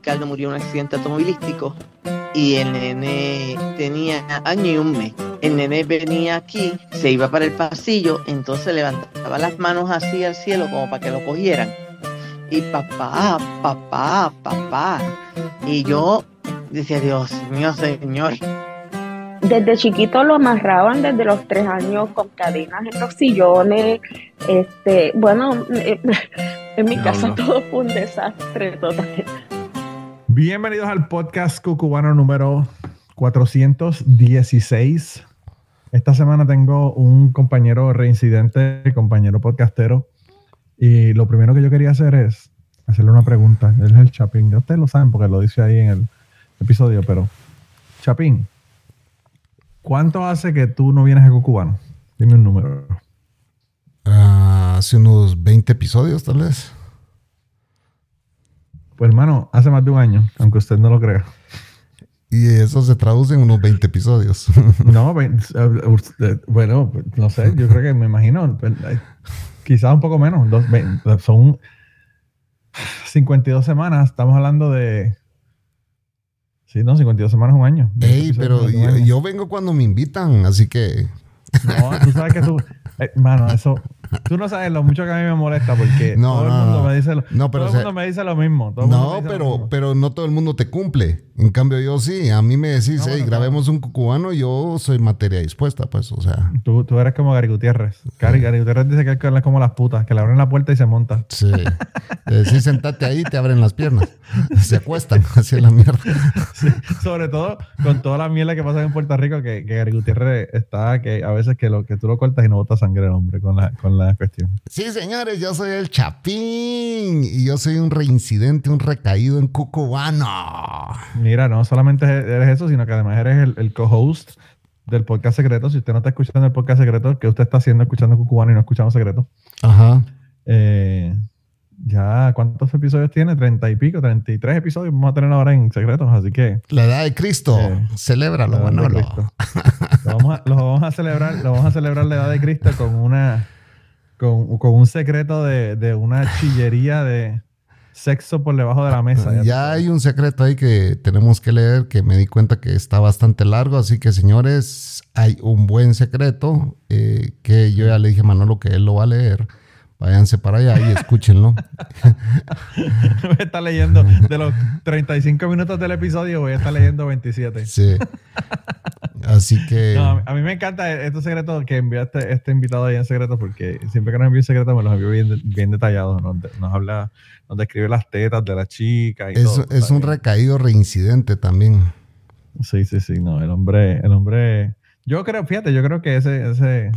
Ricardo murió en un accidente automovilístico y el nene tenía año y un mes. El nene venía aquí, se iba para el pasillo, entonces levantaba las manos así al cielo como para que lo cogieran. Y papá, papá, papá. Y yo decía, Dios mío, Señor. Desde chiquito lo amarraban desde los tres años con cadenas en los sillones. Este, bueno, en mi casa todo fue un desastre total. Bienvenidos al podcast cucubano número 416. Esta semana tengo un compañero reincidente, compañero podcastero. Y lo primero que yo quería hacer es hacerle una pregunta. Él es el Chapín. Ustedes lo saben porque lo dice ahí en el episodio, pero Chapín, ¿cuánto hace que tú no vienes a Cucubano? Dime un número. Uh, hace unos 20 episodios, tal vez. Pues hermano, hace más de un año, aunque usted no lo crea. Y eso se traduce en unos 20 episodios. no, bueno, no sé, yo creo que me imagino, quizás un poco menos, son 52 semanas, estamos hablando de... Sí, no, 52 semanas, un año. Ey, pero yo, vengo cuando me invitan, así que... No, tú sabes que tú... Hermano, eso... Tú no sabes lo mucho que a mí me molesta porque todo el mundo me dice lo, todo el mundo me dice lo mismo. no, pero, pero no todo el mundo te cumple. En cambio, yo sí. A mí me decís, hey, grabemos un cucubano, yo soy materia dispuesta, pues, o sea. Tú, tú eres como Gary Gutiérrez. Gary, Gutiérrez dice que es como las putas, que le abren la puerta y se monta. Sí. Sí, sentate ahí te abren las piernas. Se acuestan, así la mierda. Sobre todo con toda la mierda que pasa en Puerto Rico, que, que Gary Gutiérrez está, que a veces que, lo, que tú lo cortas y no bota sangre, hombre, con la, con la cuestión. Sí, señores, yo soy el Chapín y yo soy un reincidente, un recaído en Cucubano. Mira, no solamente eres eso, sino que además eres el, co-host del podcast secreto. Si usted no está escuchando el podcast secreto, ¿qué usted está haciendo escuchando Cucubano y no escuchando secreto? Ajá. Eh, ya, ¿cuántos episodios tiene? Treinta y pico, treinta y tres episodios vamos a tener ahora en secretos, así que... La edad de Cristo, eh, celébralo, Manolo. Lo vamos, a, lo vamos a celebrar, lo vamos a celebrar la edad de Cristo con una con, con un secreto de, de, una chillería de sexo por debajo de la mesa. Ya, hay un secreto ahí que tenemos que leer que me di cuenta que está bastante largo, así que señores, hay un buen secreto eh, que yo ya le dije a Manolo que él lo va a leer. Váyanse para allá y escúchenlo. voy a estar leyendo de los 35 minutos del episodio, voy a estar leyendo 27. Sí. Así que. a mí me encanta estos secretos que enviaste este, invitado ahí en secreto, porque siempre que nos envía un secreto me los envío bien, bien detallados. Nos, habla, nos describe las tetas de la chica y es, todo. Es un recaído reincidente también. Sí, sí, sí. No, el hombre, el hombre. Yo creo, fíjate, yo creo que ese, ese,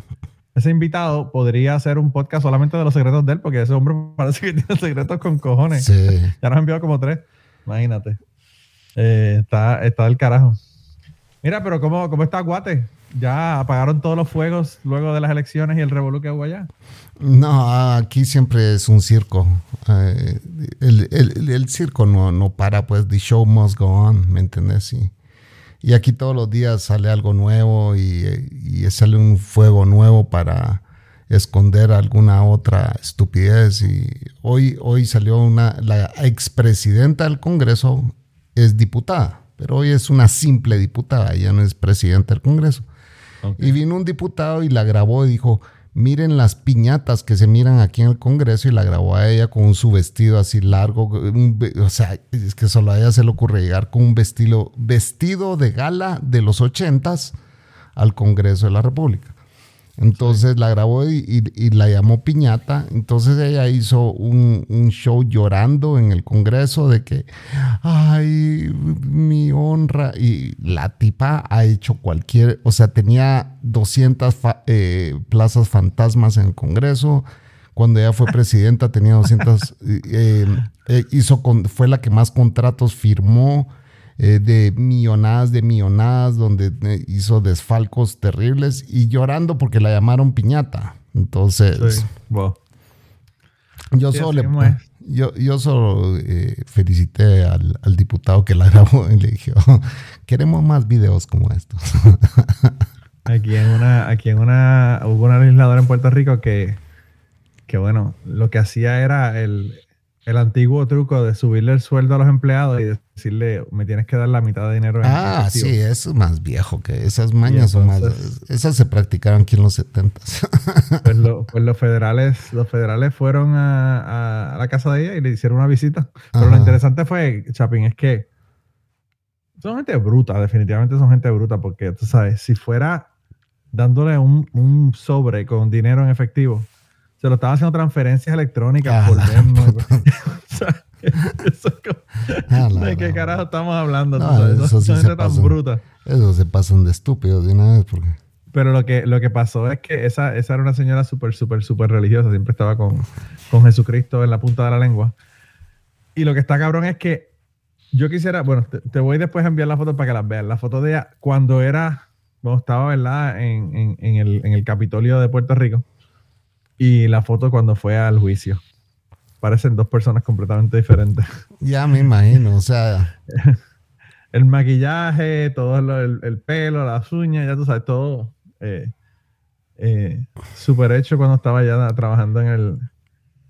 ese invitado podría hacer un podcast solamente de los secretos de él, porque ese hombre parece que tiene secretos con cojones. Sí. Ya nos ha enviado como tres. Imagínate. Eh, está, está del carajo. Mira, pero ¿cómo, cómo está Guate? ¿Ya apagaron todos los fuegos luego de las elecciones y el revolú que hubo allá? No, aquí siempre es un circo. Eh, el, circo no, no para, pues the show must go on, ¿me entiendes? Y, y aquí todos los días sale algo nuevo y, y, sale un fuego nuevo para esconder alguna otra estupidez. Y hoy, hoy salió una, la expresidenta del Congreso es diputada pero hoy es una simple diputada, ya no es presidenta del Congreso. Y vino un diputado y la grabó y dijo, miren las piñatas que se miran aquí en el Congreso y la grabó a ella con su vestido así largo. o sea, es que solo a ella se le ocurre llegar con un vestido, vestido de gala de los ochentas al Congreso de la República. Entonces la grabó y, la llamó Piñata. Entonces ella hizo un, show llorando en el Congreso de que, ay, mi honra. Y la tipa ha hecho cualquier, o sea, tenía 200 eh, plazas fantasmas en el Congreso. Cuando ella fue presidenta tenía 200, eh, eh, hizo fue la que más contratos firmó eh, de millonadas de millonadas, donde eh, hizo desfalcos terribles y llorando porque la llamaron piñata. Entonces, yo, solo, yo, yo solo eh, felicité al, diputado que la grabó y le dije, oh, queremos más videos como estos. aquí en una, aquí en una, hubo una legisladora en Puerto Rico que, que bueno, lo que hacía era el, el antiguo truco de subirle el sueldo a los empleados y decirle, me tienes que dar la mitad de dinero. En ah, sí, eso es más viejo que esas mañas son más. Esas se practicaron aquí en los 70. Pues, pues, los federales, los federales fueron a, la casa de ella y le hicieron una visita. Pero lo interesante fue, Chapin, es que son gente bruta, definitivamente son gente bruta, porque tú sabes, si fuera dándole un, un sobre con dinero en efectivo se lo estaba haciendo transferencias electrónicas por ¿De qué carajo estamos hablando? eso, sí se tan bruta. Eso se pasan de estúpidos de una vez. Porque... Pero lo que, lo que pasó es que esa, esa era una señora súper, súper, súper religiosa. Siempre estaba con, con Jesucristo en la punta de la lengua. Y lo que está cabrón es que yo quisiera, bueno, te, voy después a enviar la foto para que las veas. La foto de ella cuando era, cuando estaba, ¿verdad? En, en, en, el, en el Capitolio de Puerto Rico y la foto cuando fue al juicio. Parecen dos personas completamente diferentes. Ya me imagino, o sea. el maquillaje, todo el, pelo, las uñas, ya tú sabes, todo eh, eh, súper hecho cuando estaba ya trabajando en el,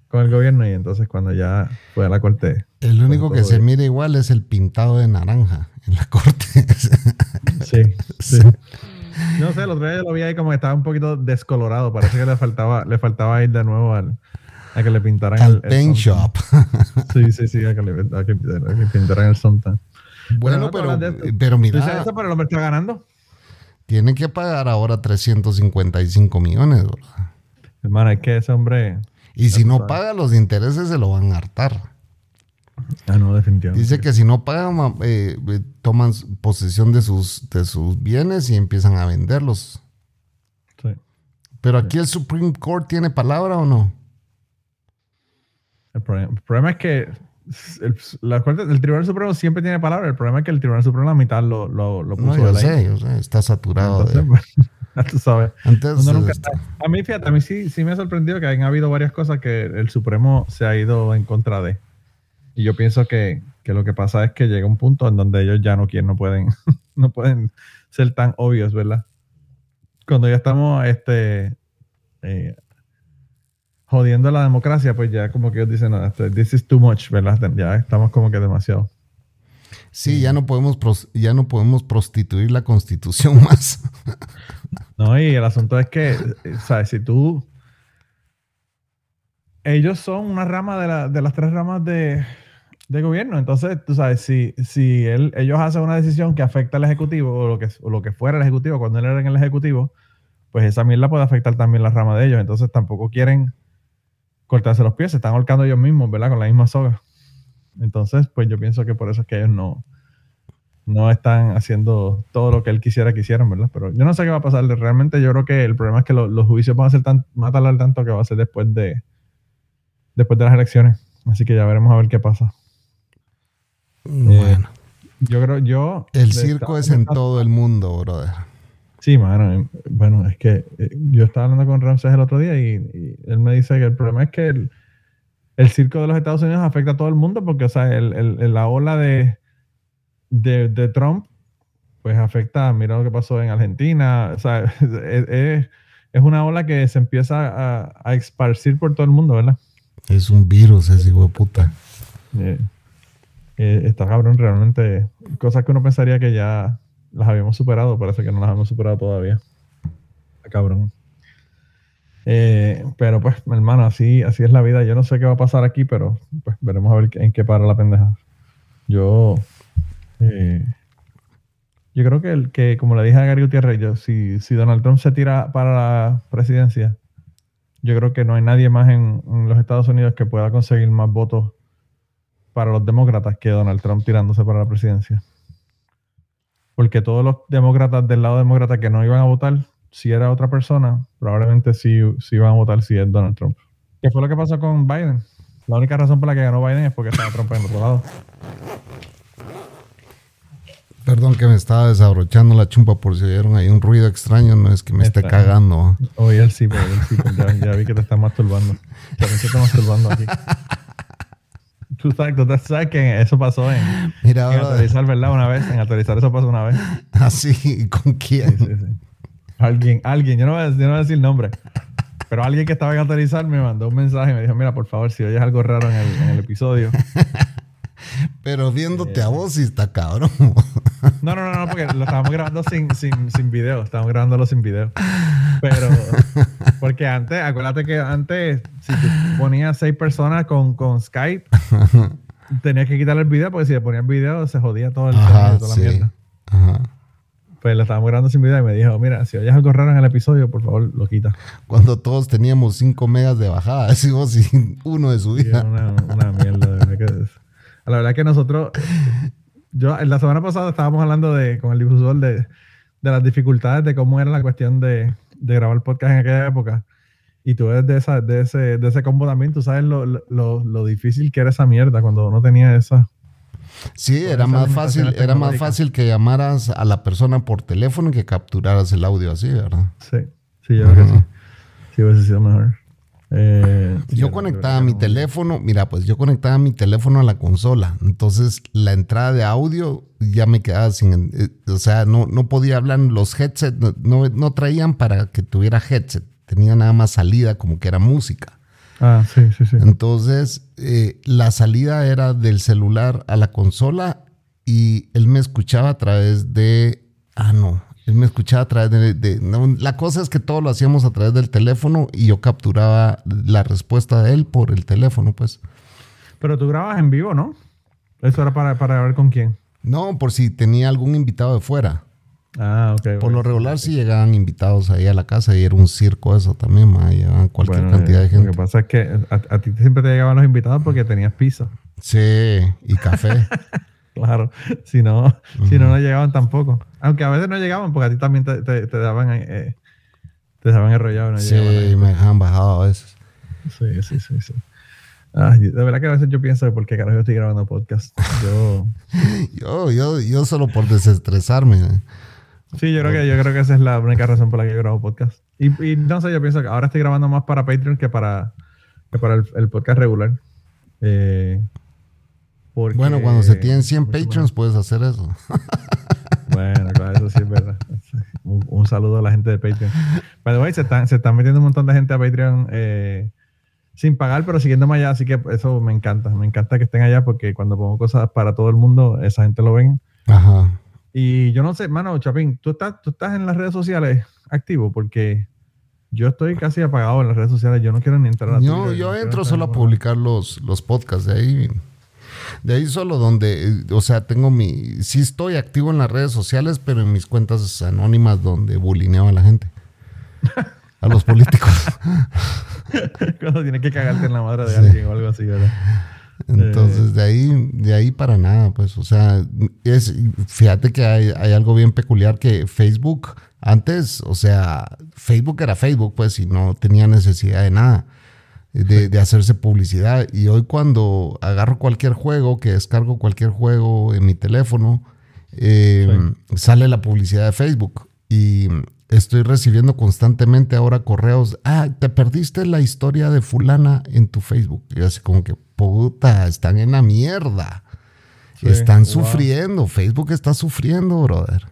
con el gobierno y entonces cuando ya fue a la corte. El único que se mira igual es el pintado de naranja en la corte. sí. sí. No sé, el otro día yo lo vi ahí como que estaba un poquito descolorado. Parece que le faltaba, le faltaba ir de nuevo al, a que le pintaran el, paint shop. Sí, sí, sí, a que le pintaran el sonta. Bueno, pero, pero, mira. Eso, pero el hombre está ganando. Tiene que pagar ahora 355 millones, ¿verdad? Hermano, es que ese hombre. Y si no paga los intereses, se lo van a hartar. Ah, no, definitivamente. Dice que si no pagan, eh, eh, toman posesión de sus, de sus bienes y empiezan a venderlos. Sí. Pero aquí el Supreme Court tiene palabra o no? El problema, es que el, el, Tribunal Supremo siempre tiene palabra. El problema es que el Tribunal Supremo la mitad lo, lo, lo puso no, yo sé, yo sé, está saturado. tú sabes. a mí, fíjate, a mí sí, sí me ha sorprendido que hayan habido varias cosas que el Supremo se ha ido en contra de. Y yo pienso que, lo que pasa es que llega un punto en donde ellos ya no quieren, no pueden, no pueden ser tan obvios, ¿verdad? Cuando ya estamos este, eh, jodiendo la democracia, pues ya como que ellos dicen, no, este, this is too much, ¿verdad? Ya estamos como que demasiado. Sí, ya no podemos ya no podemos prostituir la constitución más. No, y el asunto es que, ¿sabes? Si tú. Ellos son una rama de, de las tres ramas de, de gobierno. Entonces, tú sabes, si, si él, ellos hacen una decisión que afecta al Ejecutivo o lo que, lo que fuera el Ejecutivo cuando él era en el Ejecutivo, pues esa mierda puede afectar también la rama de ellos. Entonces tampoco quieren cortarse los pies, se están ahorcando ellos mismos, ¿verdad? Con la misma soga. Entonces, pues yo pienso que por eso es que ellos no, no están haciendo todo lo que él quisiera que hicieran, ¿verdad? Pero yo no sé qué va a pasar. Realmente yo creo que el problema es que los juicios van a ser tan, más al tanto que va a ser después de, después de las elecciones. Así que ya veremos a ver qué pasa. Bueno. yo creo, yo... El circo es en todo el mundo, brother. Sí, mano. Eh, bueno, es que eh, yo estaba hablando con Ramses el otro día y, él me dice que el problema es que el, circo de los Estados Unidos afecta a todo el mundo porque, o sea, el, la ola de, de, Trump, pues afecta, mira lo que pasó en Argentina, o sea, es, una ola que se empieza a, a, esparcir por todo el mundo, ¿verdad? Es un virus ese hijo de puta. Eh, está cabrón, realmente. Cosas que uno pensaría que ya las habíamos superado, parece que no las hemos superado todavía. Cabrón. Eh, pero pues, hermano, así, así es la vida. Yo no sé qué va a pasar aquí, pero pues veremos a ver en qué para la pendeja. Yo, eh, yo creo que, el, que, como le dije a Gary Gutiérrez, si, si Donald Trump se tira para la presidencia, yo creo que no hay nadie más en los Estados Unidos que pueda conseguir más votos para los demócratas que Donald Trump tirándose para la presidencia. Porque todos los demócratas del lado demócrata que no iban a votar, si era otra persona, probablemente sí, sí iban a votar si es Donald Trump. ¿Qué fue lo que pasó con Biden? La única razón por la que ganó Biden es porque estaba Trump en el otro lado. Perdón que me estaba desabrochando la chumpa por si oyeron ahí un ruido extraño, no es que me esté cagando. Oye, él sí, pero él sí, ya, ya, vi que te está masturbando. También se está masturbando aquí. Sabes, tú sabes que eso pasó en, Mira, en ¿verdad? Una vez. En actualizar eso pasó una vez. ¿Ah, sí? ¿Con quién? Sí, sí, sí. Alguien, alguien. Yo no voy a, yo no voy a decir nombre. Pero alguien que estaba en autorizar me mandó un mensaje y me dijo, mira, por favor, si oyes algo raro en el, en el episodio. Pero viéndote a vos sí está cabrón. No, no, no, no, porque lo estábamos grabando sin, sin, sin video. Estábamos grabándolo sin video. Pero, porque antes, acuérdate que antes, si tú ponías seis personas con, con Skype, tenías que quitar el video porque si le ponías video se jodía todo el Ajá, toda la sí. mierda. Ajá. Pues lo estábamos grabando sin video y me dijo, mira, si oyes algo raro en el episodio, por favor, lo quita. Cuando todos teníamos 5 megas de bajada, decimos y uno de Sí, subida. es una, una mierda. de verdad que es. La verdad que nosotros, yo la semana pasada estábamos hablando de, con el difusor de, de las dificultades de cómo era la cuestión de, de grabar podcast en aquella época. Y tú ves de, esa, de, ese, de ese combo también, tú sabes lo, lo, lo difícil que era esa mierda cuando uno tenía esa. Sí, era más fácil, era más fácil que llamaras a la persona por teléfono que capturaras el audio así, ¿verdad? Sí, sí, yo creo que sí. Sí, hubiese sido mejor. Eh, Yo conectaba mi teléfono, mira, pues yo conectaba mi teléfono a la consola, entonces la entrada de audio ya me quedaba sin, eh, o sea, no, no podía hablar, los headsets no, no, no traían para que tuviera headset, tenía nada más salida como que era música. Ah, sí, sí, sí. Entonces, eh, la salida era del celular a la consola y él me escuchaba a través de... Ah, no. Él me escuchaba a través de... de- no, la cosa es que todo lo hacíamos a través del teléfono y yo capturaba la respuesta de él por el teléfono, pues. Pero tú grabas en vivo, ¿no? Eso era para, para ver con quién. No, por si tenía algún invitado de fuera. Ah, ok. Por bueno. lo regular sí llegaban invitados ahí a la casa y era un circo eso también, ma, llegaban cualquier Bueno, cantidad de eh, gente. Lo que pasa es que a, a ti siempre te llegaban los invitados porque tenías pizza. Sí, y café. Claro. Si no, si no, no llegaban tampoco. Aunque a veces no llegaban porque a ti también te, te, te daban eh, te daban enrollado. No sí, me dejaban bajado a veces. sí, sí, sí, sí. De verdad que a veces yo pienso por qué carajo yo estoy grabando podcast. Yo, Yo, yo, yo solo por desestresarme. ¿eh? sí, yo creo que yo creo que esa es la única razón por la que yo grabo podcast. Y, y no sé, yo pienso que ahora estoy grabando más para Patreon que para, que para el, el podcast regular. Eh, porque- Bueno, cuando se tienen 100 mucho más- patrons puedes hacer eso. Bueno, claro, eso sí es verdad. Un, un saludo a la gente de Patreon. The way, se están, se están metiendo un montón de gente a Patreon eh, sin pagar, pero siguiéndome allá, así que eso me encanta. Me encanta que estén allá porque cuando pongo cosas para todo el mundo, esa gente lo ven. Ajá. Y yo no sé, mano, Chapín, ¿tú estás, tú estás en las redes sociales activo porque yo estoy casi apagado en las redes sociales. Yo no quiero ni entrar a Yo, Twitter, yo no entro solo a publicar los, los podcasts de ahí. De ahí solo donde, eh, o sea, tengo mi... Sí estoy activo en las redes sociales, pero en mis cuentas anónimas donde bulineo a la gente. A los políticos. Cuando tienes que cagarte en la madre de Sí. alguien o algo así, ¿verdad? Entonces, de ahí, de ahí para nada, pues, o sea, es, fíjate que hay, hay algo bien peculiar que Facebook, antes, o sea, Facebook era Facebook, pues, y no tenía necesidad de nada, de, de hacerse publicidad. Y hoy cuando agarro cualquier juego, que descargo cualquier juego en mi teléfono, eh, sale la publicidad de Facebook. Y estoy recibiendo constantemente ahora correos, ah, te perdiste la historia de fulana en tu Facebook. Y yo así como que, puta, están en la mierda. Sí, están wow. sufriendo, Facebook está sufriendo, brother.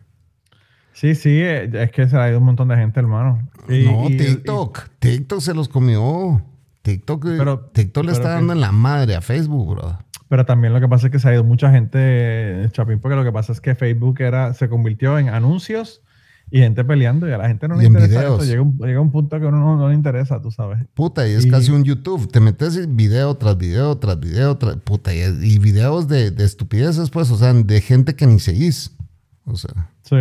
Sí, sí, eh, es que se ha ido un montón de gente, hermano. Y- no, y- TikTok, TikTok se los comió. TikTok, Pero- TikTok le pero está que- dando en la madre a Facebook, brother. Pero también lo que pasa es que se ha ido mucha gente, eh, Chapín, porque lo que pasa es que Facebook era, se convirtió en anuncios y gente peleando y a la gente no le interesa eso. Llega un, llega un punto que a uno no, no le interesa, tú sabes. Puta, y es Y- casi un YouTube. Te metes video tras video tras video, tras, puta, y, y videos de, de estupideces, pues, o sea, de gente que ni seguís. O sea, Sí,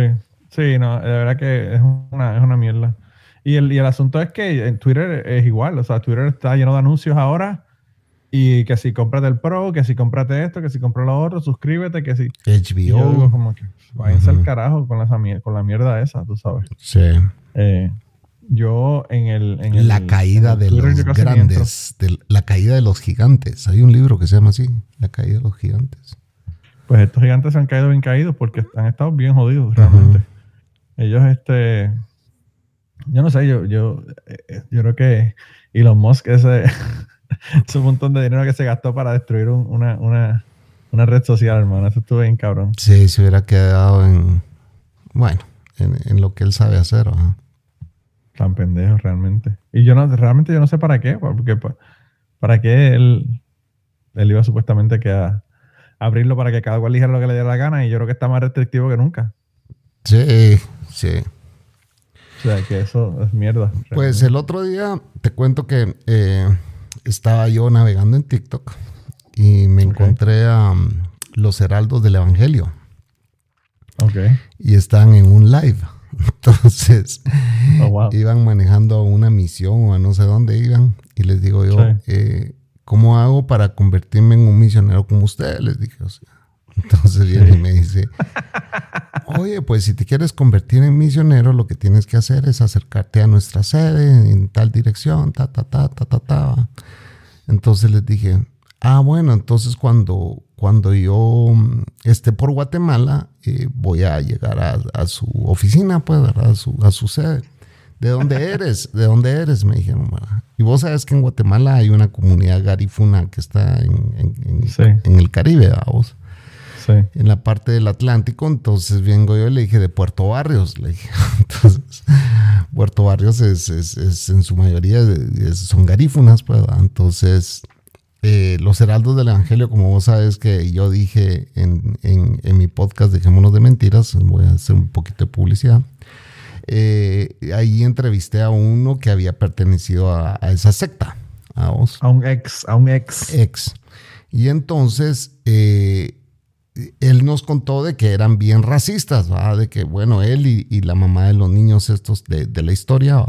sí, no, de verdad que es una, es una mierda. Y el, y el asunto es que en Twitter es igual, o sea, Twitter está lleno de anuncios ahora y que si cómprate el Pro, que si cómprate esto, que si compras lo otro, suscríbete, que si... Y yo digo HBO. como que váyanse al Ujú. carajo con, la mierda esa, tú sabes. Sí. Eh, yo en el... En el La caída en el de Twitter los grandes, de- la caída de los gigantes. Hay un libro que se llama así, La caída de los gigantes. Pues estos gigantes se han caído bien caídos porque han estado bien jodidos realmente. Ellos, este... Yo no sé, yo, yo, eh, yo creo que Elon Musk ese es un montón de dinero que se gastó para destruir un- una, una, una red social, hermano. Eso estuvo bien cabrón. Sí, se hubiera quedado en, bueno, en, en lo que él sabe hacer. ajá. Tan pendejo realmente. Y yo no, realmente yo no sé para qué, porque para qué él, él iba supuestamente que a abrirlo para que cada cual eligiera lo que le diera la gana y yo creo que está más restrictivo que nunca. Sí, sí. O sea, que eso es mierda. Pues el otro día te cuento que eh, estaba yo navegando en TikTok y me encontré a um, los heraldos del Evangelio. Ok. Y están en un live. Entonces, oh, iban manejando a una misión o a no sé dónde iban. Y les digo yo, eh, ¿cómo hago para convertirme en un misionero como ustedes? Les dije, o sea. Entonces viene y me dice, oye, pues si te quieres convertir en misionero, lo que tienes que hacer es acercarte a nuestra sede en tal dirección, ta, ta, ta, ta, ta, ta. Entonces les dije, ah, bueno, entonces cuando, cuando yo mm, esté por Guatemala, eh, voy a llegar a, su oficina, pues, ¿verdad? A su, a su sede. ¿De dónde eres? ¿De dónde eres? Me dijeron, Y vos sabes que en Guatemala hay una comunidad garifuna que está en, en, el Caribe, ¿verdad? En la parte del Atlántico. Entonces vengo yo y le dije de Puerto Barrios. Le dije. Entonces, Puerto Barrios es, es, en su mayoría son garífunas, pues. Entonces, eh, los heraldos del Evangelio, como vos sabes que yo dije en, en, mi podcast Dejémonos de Mentiras, voy a hacer un poquito de publicidad. Eh, ahí entrevisté a uno que había pertenecido a, esa secta. A, vos. a un ex, a un ex. Ex. Y entonces eh, él nos contó de que eran bien racistas, de que, bueno, él y, la mamá de los niños estos de, la historia,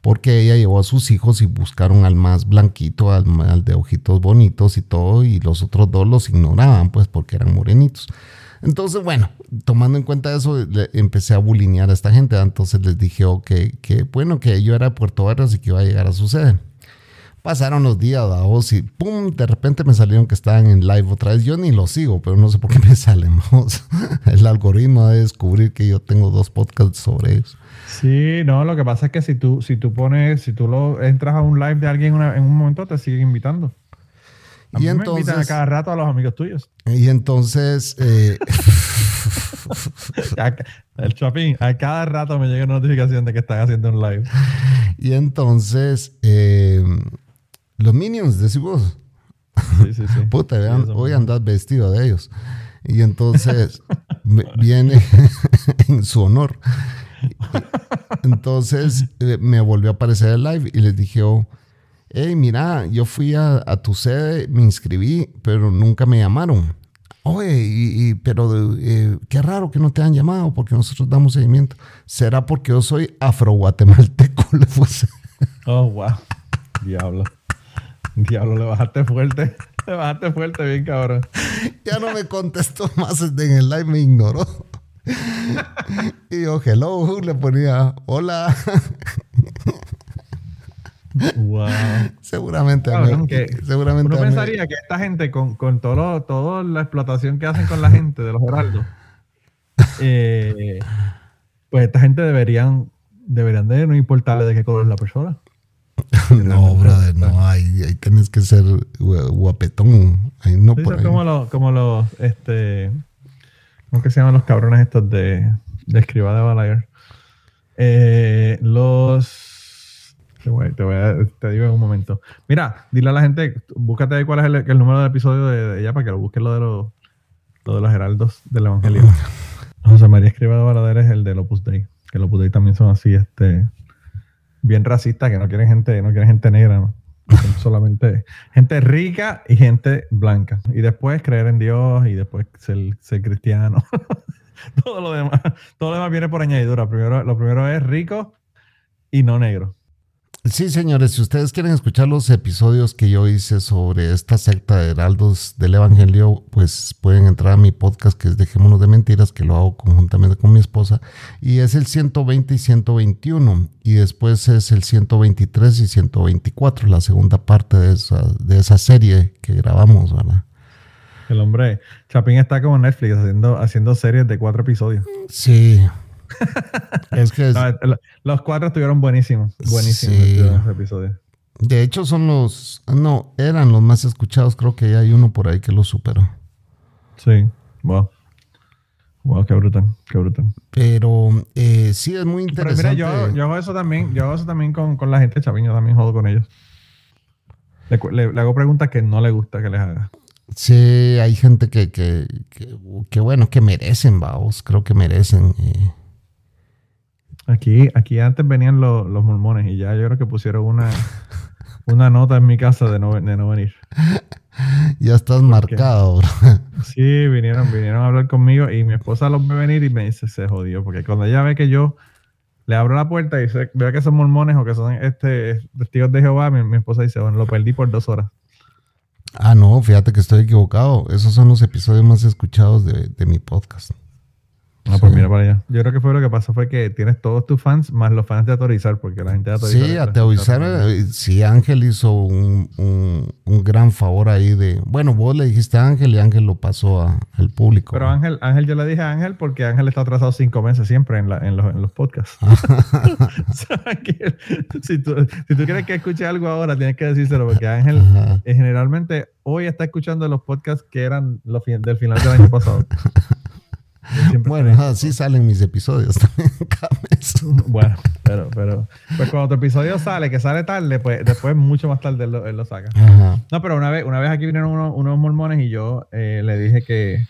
porque ella llevó a sus hijos y buscaron al más blanquito, al, de ojitos bonitos y todo, y los otros dos los ignoraban, pues, porque eran morenitos. Entonces, bueno, tomando en cuenta eso, empecé a bulinear a esta gente. Entonces les dije que, bueno, que yo era de Puerto Barrios y que iba a llegar a su sede. Pasaron los días, vos, y pum, de repente me salieron que estaban en live otra vez. Yo ni lo sigo, pero no sé por qué me salen. El algoritmo de descubrir que yo tengo dos podcasts sobre ellos. Sí, no, lo que pasa es que si tú, si tú pones, si tú lo entras a un live de alguien en un momento, te siguen invitando. y entonces, me invitan a cada rato a los amigos tuyos. Y entonces. Eh, el shopping, a cada rato me llega una notificación de que están haciendo un live. Y entonces. Eh, los Minions, decís vos. Sí, sí, sí. Puta, vean, hoy andas vestido de ellos. Y entonces viene en su honor. Entonces eh, me volvió a aparecer el live y les dije, oh, hey, mira, yo fui a, tu sede, me inscribí, pero nunca me llamaron. Oye, y, pero eh, qué raro que no te han llamado porque nosotros damos seguimiento. ¿Será porque yo soy afro-guatemalteco? oh, wow. Diablo. Diablo, le bajaste fuerte. Le bajaste fuerte, bien cabrón. Ya no me contestó más en el live, me ignoró. Y yo, hello, le ponía, hola. Wow. Seguramente. seguramente uno pensaría que esta gente, con, con todo toda la explotación que hacen con la gente de los heraldos, eh, pues esta gente deberían, deberían de no importarle de qué color es la persona. no, brother, no, ahí, ahí tienes que ser guapetón. Ahí no Como los, como los, este, ¿cómo que se llaman los cabrones estos de, de escriba de Balaguer? Eh, los, te, voy, te, te, digo en un momento. Mira, dile a la gente, búscate cuál es el, el número del episodio de, ella para que lo busques lo de los, lo de los heraldos del evangelio. José María Escriba de Balaguer es el de Opus Dei, que el Opus Dei también son así, este bien racista que no quieren gente, no quieren gente negra, solamente gente rica y gente blanca. Y después creer en Dios y después ser, ser cristiano. todo lo demás, todo lo demás viene por añadidura. Primero, lo primero es rico y no negro. Sí, señores, si ustedes quieren escuchar los episodios que yo hice sobre esta secta de heraldos del Evangelio, pues pueden entrar a mi podcast que es Dejémonos de Mentiras, que lo hago conjuntamente con mi esposa, y es el 120 y 121, y después es el 123 y 124, la segunda parte de esa, de esa serie que grabamos, ¿verdad? El hombre, Chapín está como Netflix haciendo, haciendo series de cuatro episodios. Sí, es que los cuatro estuvieron buenísimos. Buenísimos episodios. De hecho, son los. No, eran los más escuchados. Creo que hay uno por ahí que lo superó. Sí, wow. Wow, qué brutal, qué brutal. Pero eh, sí es muy Pero interesante. mira, yo, yo hago eso también, yo hago eso también con, con la gente chaviño, también jodo con ellos. Le, cu- le- le hago preguntas que no le gusta que les haga. Sí, hay gente que, que, que, que, bueno, que merecen, vamos, creo que merecen. eh. Aquí, aquí antes venían los, los mormones y ya yo creo que pusieron una, una nota en mi casa de no, de no venir. Ya estás marcado, bro. Sí, vinieron, vinieron a hablar conmigo y mi esposa los ve venir y me dice, se jodió, porque cuando ella ve que yo le abro la puerta y se, veo que son mormones o que son este, testigos de Jehová, mi, mi esposa dice, bueno, lo perdí por dos horas. Ah, no, fíjate que estoy equivocado. Esos son los episodios más escuchados de, de mi podcast. Ah, pues mira para allá. Yo creo que fue lo que pasó fue que tienes todos tus fans más los fans de autorizar, porque la gente de autorizar. Sí, a teorizar, eh, sí, Ángel hizo un, un- un gran favor ahí de... Bueno, vos le dijiste a Ángel y Ángel lo pasó a- al público. Pero ¿no? Ángel, Ángel, yo le dije a Ángel porque Ángel está atrasado cinco meses siempre en, la- en, los, en los podcasts. O sea, que si, tú, si tú quieres que escuche algo ahora, tienes que decírselo porque Ángel Ajá. eh, generalmente hoy está escuchando los podcasts que eran los fin- del final del año pasado. Bueno, así salen mis episodios también cada mes. Bueno, pero, pero, pues cuando tu episodio sale, que sale tarde, pues después mucho más tarde él lo, él lo saca. Ajá. No, pero una vez, una vez aquí vinieron unos, unos mormones y yo eh, le dije que,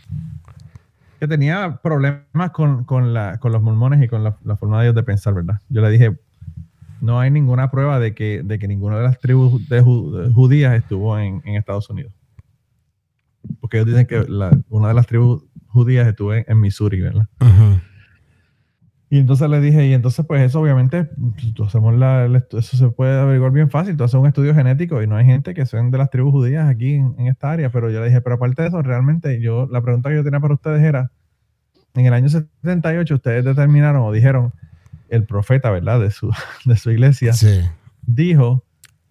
que tenía problemas con, con, la, con los mormones y con la, la forma de ellos de pensar, ¿verdad? Yo le dije, no hay ninguna prueba de que, de que ninguna de las tribus de judías estuvo en, en Estados Unidos. Porque ellos dicen que la- una de las tribus judías estuvo en, en Missouri, ¿verdad? Ajá. Y entonces le dije, y entonces pues eso obviamente, pues, hacemos la, eso se puede averiguar bien fácil, tú haces un estudio genético y no hay gente que sean de las tribus judías aquí en, en esta área, pero yo le dije, pero aparte de eso, realmente yo, la pregunta que yo tenía para ustedes era, en el año 78 ustedes determinaron o dijeron, el profeta, ¿verdad? De su, de su iglesia, Sí. dijo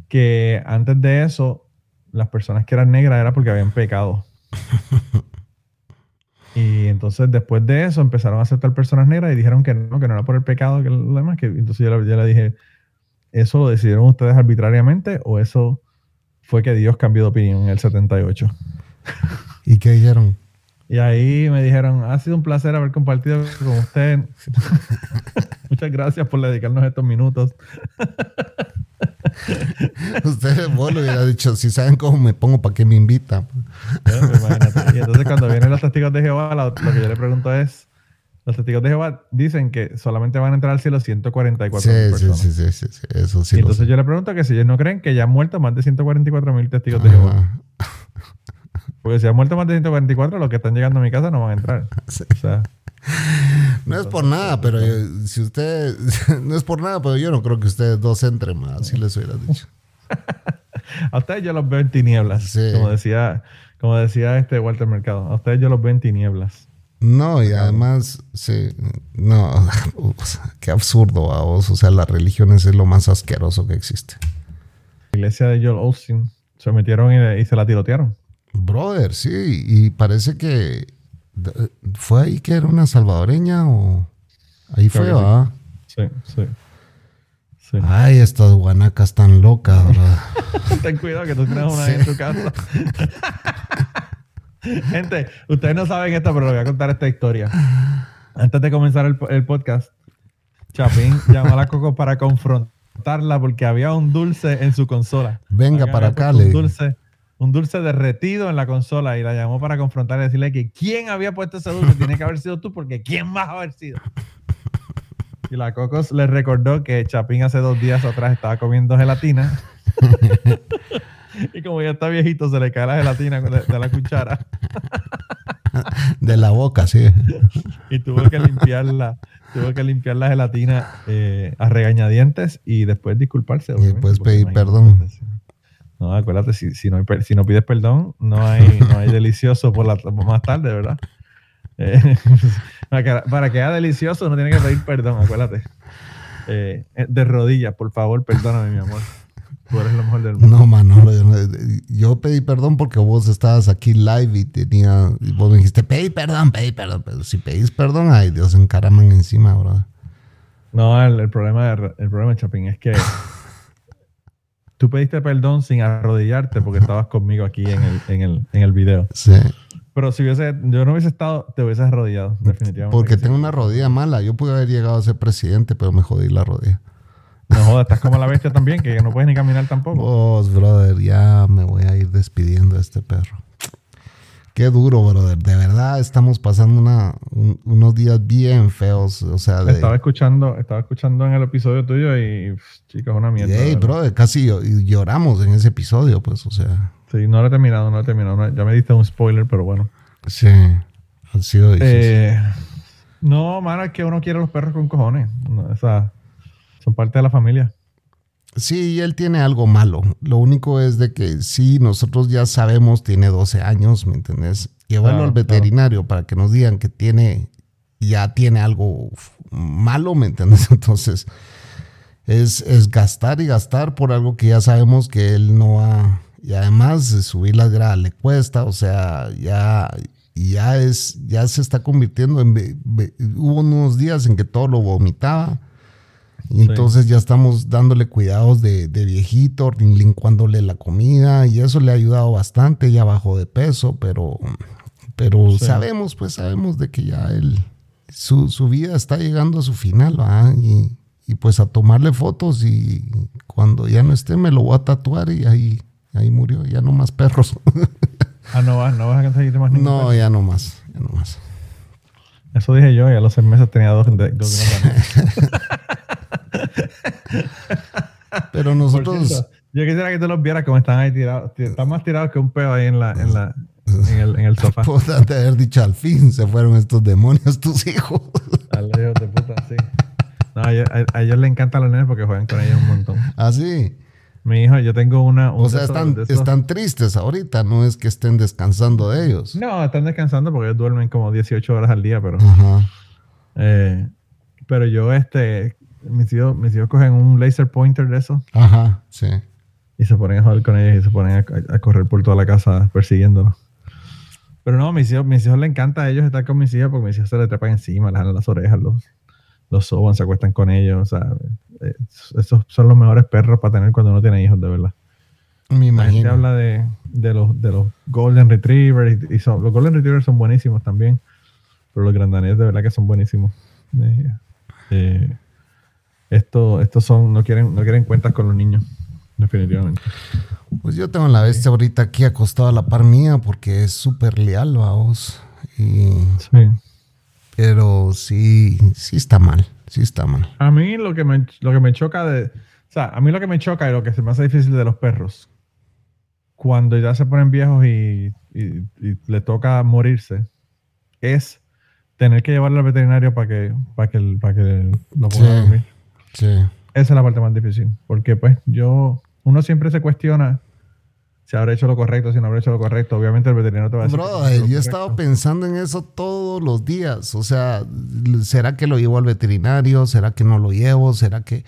que antes de eso, las personas que eran negras era porque habían pecado. Y entonces después de eso empezaron a aceptar personas negras y dijeron que no, que no era por el pecado, que lo demás, que entonces yo le, yo le dije, ¿eso lo decidieron ustedes arbitrariamente o eso fue que Dios cambió de opinión en el 78? ¿Y qué dijeron? Y ahí me dijeron, ha sido un placer haber compartido con usted. Muchas gracias por dedicarnos estos minutos. Ustedes, vos lo hubiera dicho, si saben cómo me pongo, ¿para qué me invitan? Pues. Y entonces cuando vienen los testigos de Jehová, lo, lo que yo le pregunto es, los testigos de Jehová dicen que solamente van a entrar al cielo 144 Sí, mil sí, personas. sí, sí, sí, sí, eso sí y entonces sé. yo le pregunto que si ellos no creen que ya han muerto más de 144 mil testigos de Jehová. Porque si han muerto más de 144, los que están llegando a mi casa no van a entrar. Sí. O sea, No es por nada, pero eh, si usted, no es por nada, pero yo no creo que ustedes dos entren más, así les hubiera dicho. a ustedes yo los veo en tinieblas, Sí. como decía, como decía este Walter Mercado. A ustedes yo los veo en tinieblas. No, y además, sí, no, qué absurdo, vos. O sea, las religiones es lo más asqueroso que existe. La iglesia de Joel Austin se metieron y, y se la tirotearon. Brother, sí, y parece que fue ahí que era una salvadoreña o ahí fue, que sí. Sí, sí. Sí. Ay, estas guanacas tan locas, ¿verdad? Ten cuidado que tú tienes una Sí. en tu casa. Gente, ustedes no saben esto, pero les voy a contar esta historia. Antes de comenzar el, el podcast, Chapín llamó a la Coco para confrontarla porque había un dulce en su consola. Venga para acá, le un dulce, un dulce derretido en la consola y la llamó para confrontar y decirle que quién había puesto ese dulce tiene que haber sido tú porque quién más haber sido. Y la Cocos le recordó que Chapín hace dos días atrás estaba comiendo gelatina. y como ya está viejito, se le cae la gelatina de, de la cuchara. De la boca, sí. Y tuvo que limpiarla, tuvo que limpiar la gelatina eh, a regañadientes y después disculparse. obviamente, después pedir perdón. No, acuérdate, si, si, no, hay si no pides perdón, no hay, no hay delicioso por la, más tarde, ¿verdad? Eh, para, que, para que haya delicioso, uno tiene que pedir perdón, acuérdate. Eh, eh, de rodillas, por favor, perdóname, mi amor. Tú eres lo mejor del mundo. No, Manolo, yo, no- yo pedí perdón porque vos estabas aquí live y tenía, y vos me dijiste, pedí perdón, pedí perdón, pero si pedís perdón, ay Dios, encaraman encima, ¿verdad? No, el, el problema de, el problema Chapín es que tú pediste perdón sin arrodillarte porque estabas conmigo aquí en el, en el, en el video. Sí. Pero si hubiese, yo no hubiese estado, te hubiese arrodillado, definitivamente. Porque tengo una rodilla mala. Yo pude haber llegado a ser presidente, pero me jodí la rodilla. No jodas, estás como la bestia también, que no puedes ni caminar tampoco. Vos, brother, ya me voy a ir despidiendo de este perro. Qué duro, brother. De verdad, estamos pasando una, un- unos días bien feos. O sea, de, Estaba escuchando, estaba escuchando en el episodio tuyo y, pff, chicos, una mierda. Ey, de verdad. brother, casi llo- lloramos en ese episodio, pues, o sea. Sí, no lo he terminado, no lo he terminado. no- ya me diste un spoiler, pero bueno. Sí, ha sido difícil. Eh, no, mano, es que uno quiere los perros con cojones. O sea, son parte de la familia. Sí, él tiene algo malo. Lo único es de que sí, nosotros ya sabemos, tiene 12 años, ¿me entendés? Llevarlo Claro, al veterinario para que nos digan que tiene, ya tiene algo malo, ¿me entendés? Entonces, es, es gastar y gastar por algo que ya sabemos que él no va. Y además, subir las gradas le cuesta, o sea, ya, ya es, ya se está convirtiendo en. Hubo unos días en que todo lo vomitaba. Y Sí. entonces ya estamos dándole cuidados de, de viejito, lincuándole la comida y eso le ha ayudado bastante, ya bajó de peso, pero, pero Sí. sabemos, pues sabemos de que ya él, su, su vida está llegando a su final, ¿va? Y, y pues a tomarle fotos y cuando ya no esté me lo voy a tatuar y ahí, ahí murió, ya no más perros. Ah, no vas, no vas a conseguirte más ningún no, perro. ya no más, ya no más. Eso dije yo, y a los seis meses tenía dos, de- dos grandes. Pero nosotros... cierto, yo quisiera que tú los vieras como están ahí tirados. Están más tirados que un pedo ahí en la, en la, en el, en el sofá. Puta, de haber dicho al fin se fueron estos demonios, tus hijos. Al lejos de puta, sí. No, a, ellos- a- ellos les encantan los nenes porque juegan con ellos un montón. Así. Mi hijo, yo tengo una. un O sea, están, tristes ahorita, no es que estén descansando de ellos. No, están descansando porque ellos duermen como 18 horas al día, pero. Ajá. eh, pero yo, este. Mis hijos, mis hijos cogen un laser pointer de eso Ajá, sí. y se ponen a jugar con ellos y se ponen a, a correr por toda la casa persiguiéndolos. Pero no, mis hijos, mis hijos les encanta a ellos estar con mis hijos porque mis hijos se les trepan encima, les jalan las orejas, los, los soban, se acuestan con ellos. O sea, esos son los mejores perros para tener cuando uno tiene hijos, de verdad. Me La gente imagino. habla de, de los, de los Golden Retrievers y, y son- los Golden Retrievers son buenísimos también, pero los Grandanés de verdad que son buenísimos. Eh, eh, esto, estos son, no quieren, no quieren cuentas con los niños, definitivamente. Pues yo tengo la bestia ahorita aquí acostada a la par mía porque es súper leal, vamos. Y, Sí. pero sí, sí está mal, sí está mal. A mí lo que me, lo que me choca de, o sea, a mí lo que me choca y lo que se me hace difícil de los perros, cuando ya se ponen viejos y, y- y le toca morirse, es tener que llevarlo al veterinario para que, para que, para que lo Sí. pueda dormir. Sí. Esa es la parte más difícil, porque pues yo, uno siempre se cuestiona si habrá hecho lo correcto, si no habrá hecho lo correcto. Obviamente el veterinario te va a decir. que lo yo he estado pensando en eso todos los días. O sea, ¿será que lo llevo al veterinario? ¿Será que no lo llevo? ¿Será que.?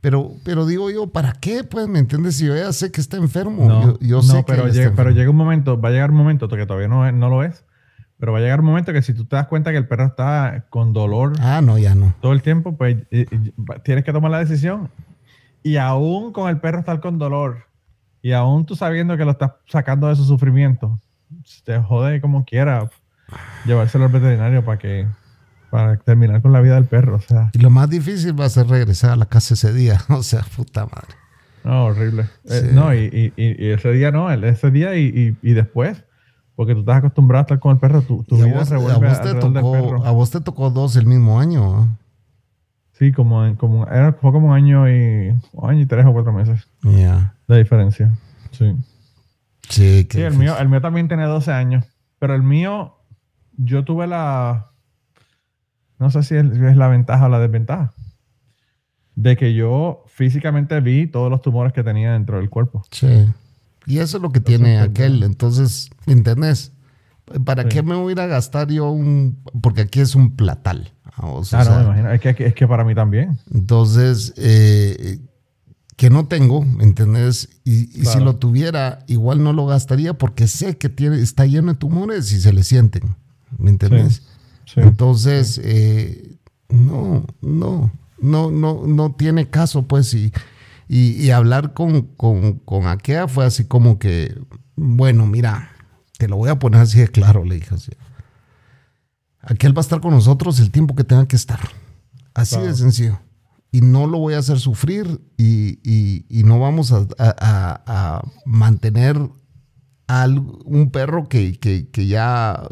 Pero, pero digo yo, ¿para qué? Pues, ¿me entiendes? Si yo ya sé que está enfermo. No, yo, yo no, sé que pero, está llega, pero enfermo. llega un momento, va a llegar un momento que todavía no, no lo es, pero va a llegar un momento que si tú te das cuenta que el perro está con dolor Ah, no, ya no. todo el tiempo, pues tienes que tomar la decisión. Y aún con el perro estar con dolor, y aún tú sabiendo que lo estás sacando de su sufrimiento, te jode como quiera llevárselo al veterinario para que para terminar con la vida del perro. O sea, Y lo más difícil va a ser regresar a la casa ese día. O sea, puta madre. no, horrible. Eh, no, y, y- y- ese día no, ese día y, y- después, porque tú estás acostumbrado a estar con el perro, tu, a vida vos, a revuelve vos te del tocó, perro. a vos te tocó dos el mismo año. ¿ah? Sí, como, como era, fue como un año y un año y tres o cuatro meses Ya. de diferencia. Sí. Sí, Sí, el mío, el mío también tiene 12 años. Pero el mío, yo tuve la. No sé si es, si es la ventaja o la desventaja. De que yo físicamente vi todos los tumores que tenía dentro del cuerpo. Sí. Y eso es lo que tiene pues, aquel. ya. Entonces, ¿entendés? ¿Para Sí. qué me voy a ir a gastar yo un...? Porque aquí es un platal. Vamos, o Ah, no, sea, me imagino. Es que, es que para mí también. Entonces, eh, que no tengo, ¿me entendés? Y, y si lo tuviera, igual no lo gastaría porque sé que tiene, está lleno de tumores y se le sienten, ¿me entendés? Sí. Entonces, eh, no, no, no, no, no tiene caso, pues, y, y, y hablar con, con, con Akea fue así como que, bueno, mira, Te lo voy a poner así de claro, le dije. Así. Aquel va a estar con nosotros el tiempo que tenga que estar. Así de sencillo. Y no lo voy a hacer sufrir y, no vamos a, mantener a un perro que, ya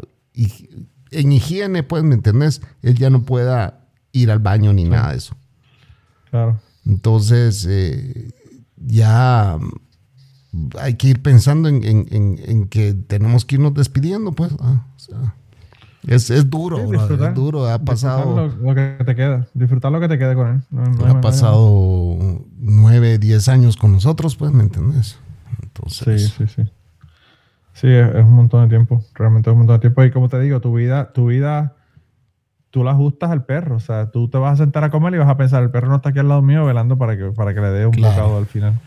en higiene, pues, ¿me entendés? Él ya no pueda ir al baño ni nada de eso. Claro. Entonces, eh, ya hay que ir pensando en, que tenemos que irnos despidiendo, pues. Ah, es, duro, es duro. Ha pasado. Lo, que te queda. Disfrutar lo que te quede con él. ha pasado nueve, diez años con nosotros, pues, ¿me entiendes? Entonces. Sí, sí, sí. Sí, es, un montón de tiempo. Realmente es un montón de tiempo. Y como te digo, tu vida, tu vida, tú la ajustas al perro. O sea, tú te vas a sentar a comer y vas a pensar, el perro no está aquí al lado mío velando para que, para que le dé un bocado al final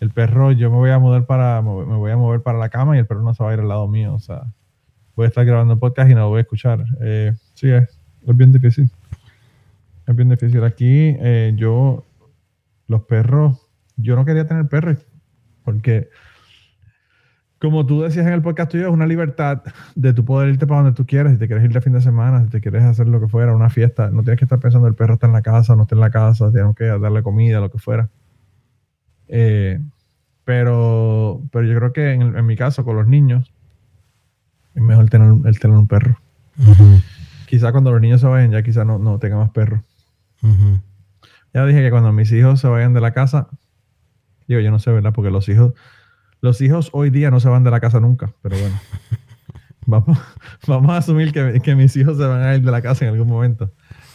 el perro, yo me voy a mudar para, me voy a mover para la cama y el perro no se va a ir al lado mío. O sea, voy estar grabando podcast y no lo voy a escuchar. Eh, sí, es, bien difícil. Es bien difícil. Aquí eh, yo, los perros, yo no quería tener perros porque, como tú decías en el podcast tuyo, es una libertad de tu poder irte para donde tú quieras. Si te quieres ir de fin de semana, si te quieres hacer lo que fuera, una fiesta, no tienes que estar pensando el perro está en la casa, no está en la casa, tengo que darle comida, lo que fuera. Eh, pero, pero yo creo que en, mi caso, con los niños, es mejor tener, el tener un perro. Quizá cuando los niños se vayan, ya quizá no, no tenga más perros. Ya dije que cuando mis hijos se vayan de la casa, digo, yo no sé, ¿verdad? Porque los hijos, los hijos hoy día no se van de la casa nunca, pero bueno. vamos, vamos a asumir que, que mis hijos se van a ir de la casa en algún momento.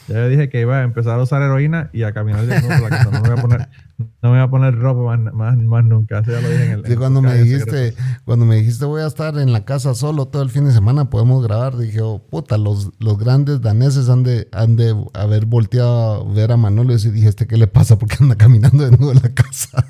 Ya dije que iba a empezar a usar heroína y a caminar de nuevo por la casa. No me voy a poner, no me voy a poner ropa más, más, nunca. Eso ya lo dije en el. Sí, cuando me dijiste, cuando me dijiste voy a estar en la casa solo todo el fin de semana, podemos grabar. Dije, oh, puta, los, los grandes daneses han de, han de haber volteado a ver a Manolo y dije, ¿este qué le pasa? Porque anda caminando de nuevo en la casa.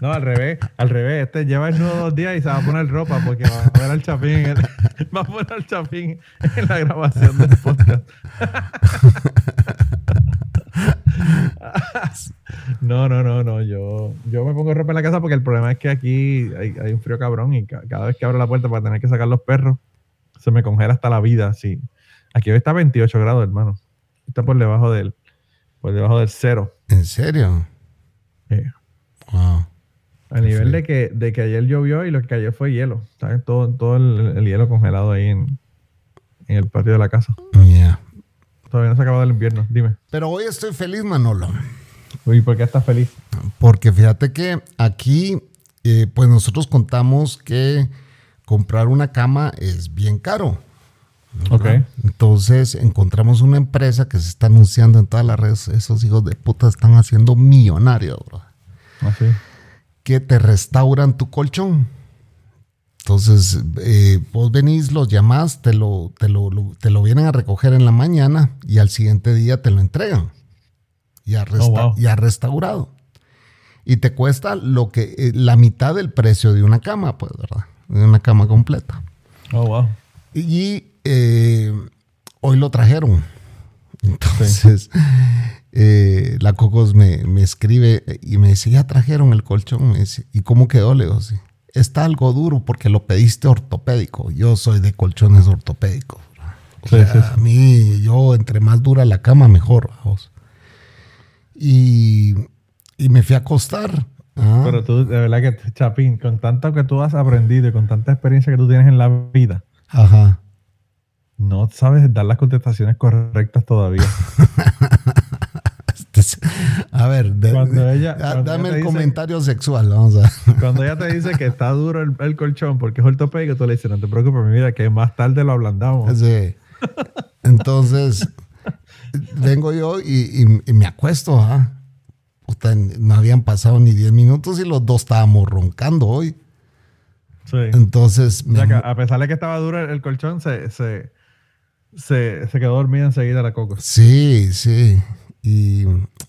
No, al revés, al revés. Este lleva el nudo dos días y se va a poner ropa porque va a ver al chapín. va a poner al chapín en la grabación del podcast. no, no, no, no. Yo, yo me pongo ropa en la casa porque el problema es que aquí hay, un frío cabrón y cada vez que abro la puerta para tener que sacar los perros, se me congela hasta la vida. Sí. Aquí hoy está 28 grados, hermano. Está por debajo del, por debajo del cero. ¿En serio? Sí. Wow. A nivel de que, de que ayer llovió y lo que cayó fue hielo. Todo, todo el, hielo congelado ahí en, en el patio de la casa. Yeah. Todavía no se ha acabado el invierno, dime. Pero hoy estoy feliz, Manolo. Uy, ¿por qué estás feliz? Porque fíjate que aquí, eh, pues nosotros contamos que comprar una cama es bien caro. Ok. Entonces encontramos una empresa que se está anunciando en todas las redes. Esos hijos de puta están haciendo millonarios, bro. Así. Que te restauran tu colchón. Entonces, eh, vos venís, los llamás, te lo, te, lo, te lo vienen a recoger en la mañana y al siguiente día te lo entregan. Ya, oh, ya restaurado. Y te cuesta lo que, eh, la mitad del precio de una cama, pues, ¿verdad? De una cama completa. Oh, wow. Y eh, hoy lo trajeron. Entonces, la Cocos me, me, escribe y me dice, ya trajeron el colchón. Me dice, ¿y cómo quedó? Le digo, sí está algo duro porque lo pediste ortopédico. Yo soy de colchones ortopédicos. A mí, yo, entre más dura la cama, mejor. Y, y me fui a acostar. ¿ah? Pero tú, de verdad que, Chapín, con tanto que tú has aprendido y con tanta experiencia que tú tienes en la vida, Ajá. no sabes dar las contestaciones correctas todavía. a ver, dame el comentario sexual. Vamos a. Cuando ella te dice que está duro el, colchón porque es ortopédico, tú le dices, no te preocupes, mi vida, que más tarde lo ablandamos. Sí. Entonces, vengo yo y, me acuesto. ¿ah? no habían pasado ni 10 minutos y los dos estábamos roncando hoy. Sí. Entonces. a pesar de que estaba duro el, colchón, se, se, se, se quedó dormida enseguida la coco. Sí, sí. Y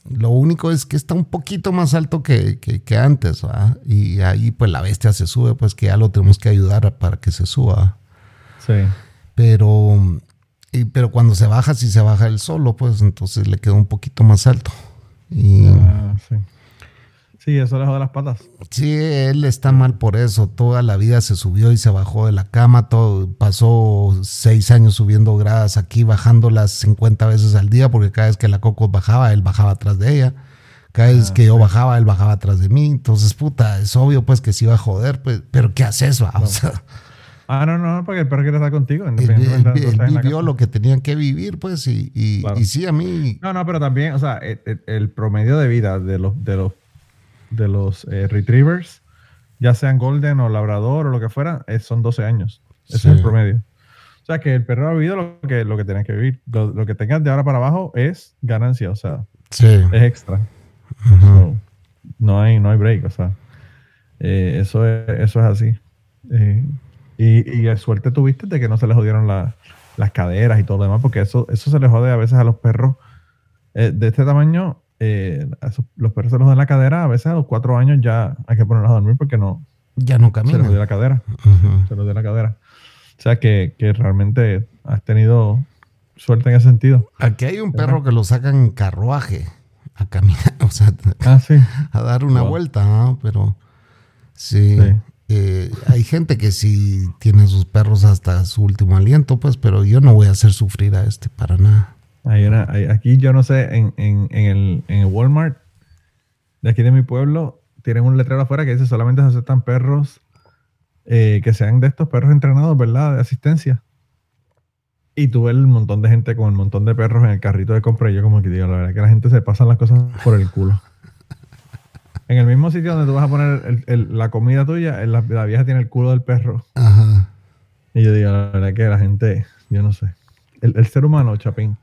lo único es que está un poquito más alto que, antes, Y ahí pues la bestia se sube, pues que ya lo tenemos que ayudar para que se suba. Sí. Pero, pero cuando se baja, si se baja él solo, pues entonces le queda un poquito más alto. Y, ah, sí. Sí, eso le jode las patas. Sí, él está mal por eso. Toda la vida se subió y se bajó de la cama. Todo, pasó seis años subiendo gradas aquí, bajándolas 50 veces al día, porque cada vez que la Coco bajaba, él bajaba atrás de ella. Cada vez Ah, que yo bajaba, él bajaba atrás de mí. Entonces, puta, es obvio pues que se iba a joder, pues, pero ¿qué haces, va? O sea, Ah, no, no, porque el perro quiere estar contigo. él, vivió lo que tenían que vivir, pues, y, y, Claro. y sí, a mí, No, no, pero también, o sea, el, el- el promedio de vida de los de los de los eh, retrievers, ya sean golden o labrador o lo que fuera, es- son 12 años. Ese Sí. es el promedio. O sea, que el perro ha vivido lo que lo que que vivir. Lo, lo que tengas de ahora para abajo es ganancia, o sea, sí. es extra. So, no hay no hay break, o sea, eh, eso es eso es así. Eh, y, y suerte tuviste de que no se les jodieron la- las caderas y todo lo demás, porque eso, eso se les jode a veces a los perros eh, de este tamaño. Eh, esos- los perros se les joden la cadera, a veces a los cuatro años ya hay que ponerlos a dormir porque no Ya no se les camina. jodió la cadera. Se les jodió la cadera. O sea que, que realmente has tenido suerte en ese sentido. Aquí hay un perro que lo sacan en carruaje a caminar, o sea, Ah, sí. a dar una Wow. vuelta, ¿ah? pero sí. Sí. eh, hay gente que sí tiene sus perros hasta su último aliento, pues, pero yo no voy a hacer sufrir a este para nada. Hay una, hay- aquí yo no sé, en, en, en el, en el Walmart de aquí de mi pueblo, tienen un letrero afuera que dice solamente se aceptan perros eh, que sean de estos perros entrenados, ¿verdad? De asistencia. Y tú ves el montón de gente con el montón de perros en el carrito de compra y yo como que digo, la verdad que la gente se pasa las cosas por el culo. En el mismo sitio donde tú vas a poner el- el- la comida tuya, la, la vieja tiene el culo del perro. Ajá. Y yo digo, la verdad que la gente, yo no sé. El, el ser humano, Chapín,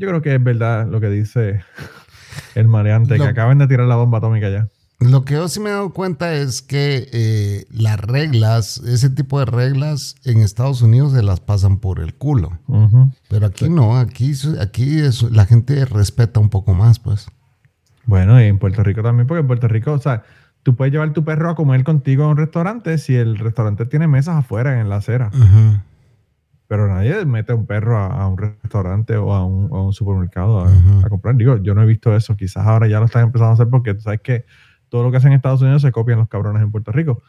yo creo que es verdad lo que dice el mareante, Lo- que acaban de tirar la bomba atómica ya. Lo que yo sí me he dado cuenta es que eh, las reglas, ese tipo de reglas en Estados Unidos se las pasan por el culo. Pero aquí no, aquí, aquí es- la gente respeta un poco más, pues. Bueno, y en Puerto Rico también, porque en Puerto Rico, o sea, tú puedes llevar tu perro a comer contigo a un restaurante si el restaurante tiene mesas afuera en la acera. Pero nadie mete a un perro a, a un restaurante o a un, a un supermercado a, a comprar. Digo, yo no he visto eso. Quizás ahora ya lo están empezando a hacer porque tú sabes que todo lo que hacen en Estados Unidos se copian los cabrones en Puerto Rico.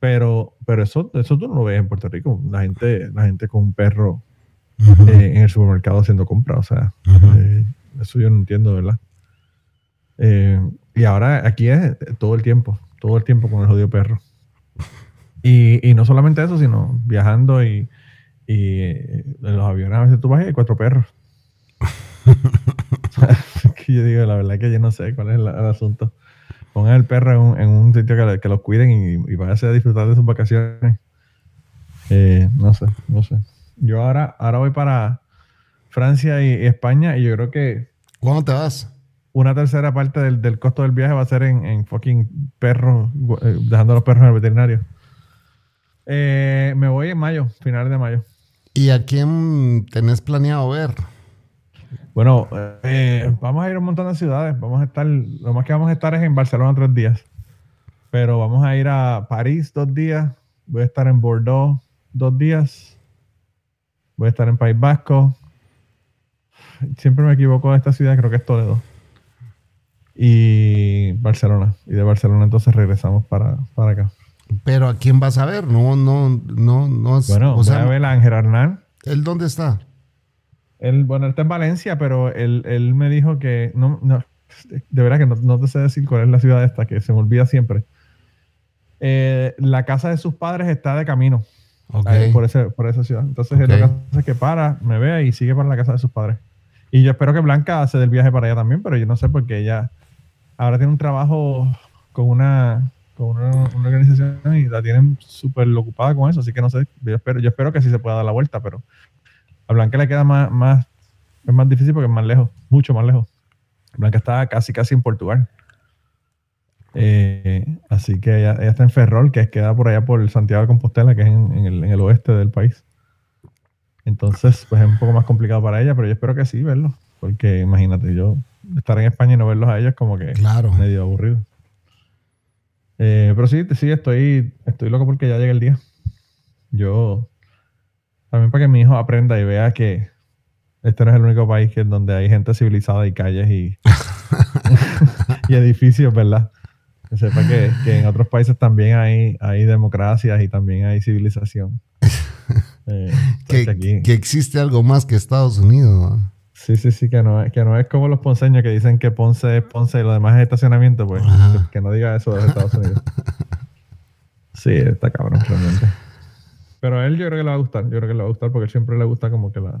Pero, pero eso, eso tú no lo ves en Puerto Rico. La gente, la gente con un perro eh, en el supermercado haciendo compras. O sea, eh, eso yo no entiendo, ¿verdad? Eh, y ahora aquí es todo el tiempo, todo el tiempo con el jodido perro. Y, y no solamente eso, sino viajando y, y eh, en los aviones a veces tú vas y hay cuatro perros. que yo digo, la verdad que yo no sé cuál es el, el asunto. Pongan el perro en un, en un sitio que, los cuiden y, y a disfrutar de sus vacaciones. Eh, no sé, no sé. Yo ahora, ahora voy para Francia y, y España y yo creo que ¿Cuándo te vas? una tercera parte del, del costo del viaje va a ser en, en fucking perros, eh, dejando a los perros en el veterinario. Eh, me voy en mayo, finales de mayo. ¿Y a quién tenés planeado ver? Bueno, eh, vamos a ir a un montón de ciudades. Vamos a estar, lo más que vamos a estar es en Barcelona tres días. Pero vamos a ir a París dos días. Voy a estar en Bordeaux dos días. Voy a estar en País Vasco. Siempre me equivoco de esta ciudad, creo que es Toledo. Y Barcelona. Y de Barcelona entonces regresamos para, para acá. Pero ¿a quién vas a ver? No, no, no, no. Bueno, o sea, a ver a Ángel Hernán. ¿él dónde está? Él, bueno, él está en Valencia, pero él, él me dijo que no, no, de verdad que no, no te sé decir cuál es la ciudad esta, que se me olvida siempre. Eh, la casa de sus padres está de camino Ok. ahí por, ese, por esa ciudad. Entonces, Ok. lo que hace es que para, me vea y sigue para la casa de sus padres. Y yo espero que Blanca hace del viaje para allá también, pero yo no sé porque ella ahora tiene un trabajo con una, con una, una organización y la tienen súper ocupada con eso, así que no sé. Yo espero, yo espero que sí se pueda dar la vuelta, pero a Blanca le queda más, más, es más difícil porque es más lejos, mucho más lejos. Blanca está casi, casi en Portugal. Eh, así que ella, ella está en Ferrol, que queda por allá por Santiago de Compostela, que es en, en el, en el oeste del país. Entonces, pues es un poco más complicado para ella, pero yo espero que sí verlo. Porque imagínate, yo estar en España y no verlos a ellos como que Claro. medio aburrido. Eh, pero sí, sí, estoy, estoy loco porque ya llega el día. Yo, también para que mi hijo aprenda y vea que este no es el único país que donde hay gente civilizada y calles y, y edificios, ¿verdad? Que sepa que, que en otros países también hay, hay democracias y también hay civilización. Eh, Que, pues que existe algo más que Estados Unidos. ¿no? Sí, sí, sí, que no, es, que no es como los ponceños que dicen que Ponce es Ponce y lo demás es estacionamiento, pues Ajá. que, no diga eso de Estados Unidos. Sí, está cabrón realmente. Pero a él yo creo que le va a gustar, yo creo que le va a gustar porque él siempre le gusta como que la...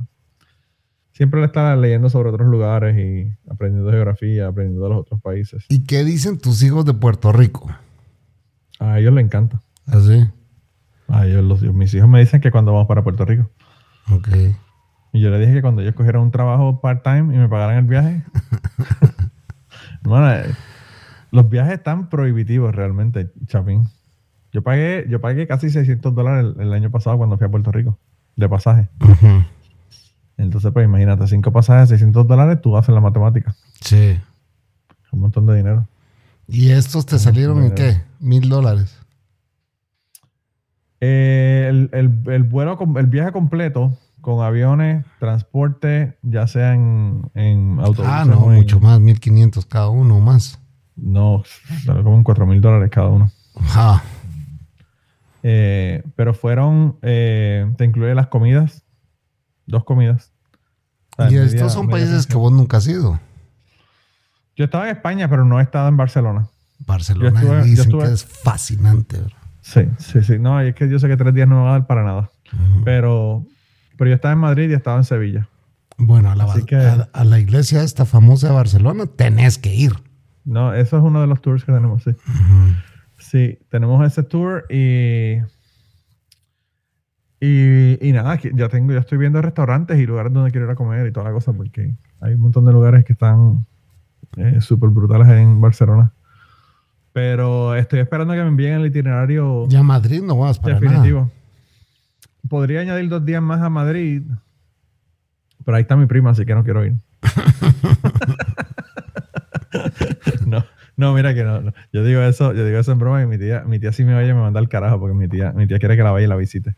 Siempre le está leyendo sobre otros lugares y aprendiendo geografía, aprendiendo de los otros países. ¿Y qué dicen tus hijos de Puerto Rico? A ellos le encanta. Así. A ellos, los, mis hijos me dicen que cuando vamos para Puerto Rico. Ok. Y yo le dije que cuando ellos cogieran un trabajo part-time y me pagaran el viaje. bueno, eh, los viajes están prohibitivos realmente, Chapín. Yo pagué, yo pagué casi 600 dólares el, el año pasado cuando fui a Puerto Rico, de pasaje. Entonces, pues imagínate, cinco pasajes, 600 dólares, tú haces la matemática. Sí. Un montón de dinero. ¿Y estos te salieron en qué? Mil dólares. Eh, el, el- el vuelo, el viaje completo con aviones, transporte, ya sea en, en autobuses. Ah, no, en- mucho más, mil quinientos cada uno o más. No, salió como en 4 mil dólares cada uno. Ajá. Eh, pero fueron, eh, te incluye las comidas, dos comidas. O sea, Y media- estos son media países que vos nunca has ido. Yo estaba en España, pero no he estado en Barcelona. Barcelona Yo estuve- yo dicen estuve- que es fascinante. bro. Sí, sí, sí. No, es que yo sé que tres días no me va a dar para nada. Pero, pero yo estaba en Madrid y estaba en Sevilla. Bueno, a la, Así que- a, a la iglesia esta famosa de Barcelona tenés que ir. No, eso es uno de los tours que tenemos, sí. Sí, tenemos ese tour y. Y, y nada, ya tengo, ya estoy viendo restaurantes y lugares donde quiero ir a comer y toda la cosa, porque hay un montón de lugares que están eh, súper brutales en Barcelona. Pero estoy esperando que me envíen el itinerario Ya a Madrid no vas para definitivo. Podría añadir dos días más a Madrid, pero ahí está mi prima, así que no quiero ir. no, no, mira que no, no. Yo digo eso, yo digo eso en broma y mi tía, mi tía sí me vaya y me manda al carajo porque mi tía, mi tía quiere que la vaya y la visite.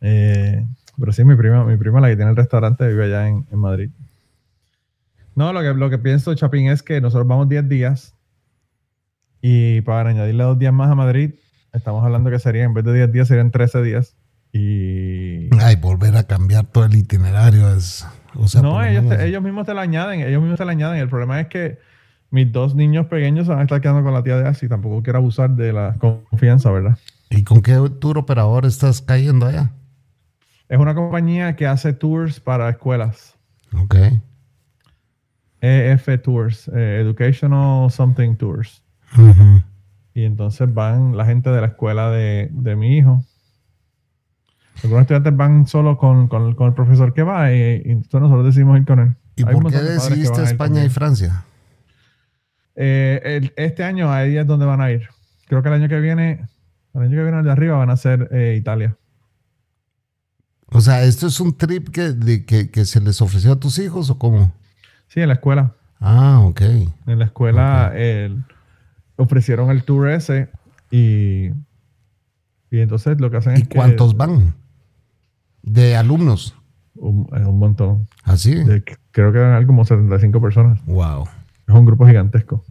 Eh, pero sí, mi prima, mi prima, la que tiene el restaurante, vive allá en, en Madrid. No, lo que, lo que pienso, Chapín, es que nosotros vamos 10 días y para añadirle dos días más a Madrid, estamos hablando que serían, en vez de 10 días, serían 13 días. Y. Ay, volver a cambiar todo el itinerario es. O sea, no, lo ellos, te- ellos mismos te la añaden, ellos mismos te la añaden. El problema es que mis dos niños pequeños se van a estar quedando con la tía de Así. Tampoco quiero abusar de la confianza, ¿verdad? ¿Y con qué tour operador estás cayendo allá? Es una compañía que hace tours para escuelas. Ok. EF Tours, eh, Educational Something Tours. Y entonces van la gente de la escuela de, de mi hijo. Algunos estudiantes van solo con, con- con el profesor que va y, y entonces nosotros decidimos ir con él. ¿Y Hay por qué de decidiste España y. Francia? Eh, el- este año ahí es donde van a ir. Creo que el año que viene, el año que viene de arriba van a ser eh, Italia. O sea, ¿esto es un trip que, de, que, que se les ofreció a tus hijos o cómo? Sí, en la escuela. Ah, ok. En la escuela el- ofrecieron el tour ese y, y entonces lo que hacen ¿Y es que- cuántos van? De alumnos. Un, es un montón. ¿Así? De- creo que eran como 75 personas. Wow. Es un grupo gigantesco.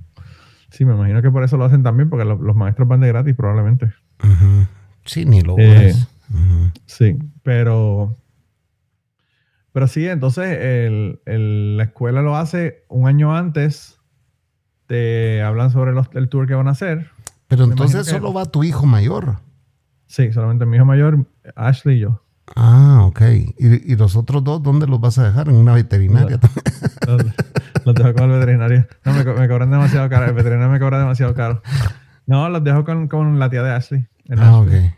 Sí, me imagino que por eso lo hacen también, porque lo- los maestros van de gratis probablemente. Sí, ni lo Eh. Sí, pero. Pero sí, entonces el- el- la escuela lo hace un año antes. Te hablan sobre los- el tour que van a hacer. Pero me entonces que- solo va tu hijo mayor. Sí, solamente mi hijo mayor, Ashley y yo. Ah, ok. ¿Y, y los otros dos dónde los vas a dejar? ¿En una veterinaria? Los, los dejo con el veterinario. No, me, co- me cobran demasiado caro. El veterinario me cobra demasiado caro. No, los dejo con, con la tía de Ashley. ah, ok. Asheville.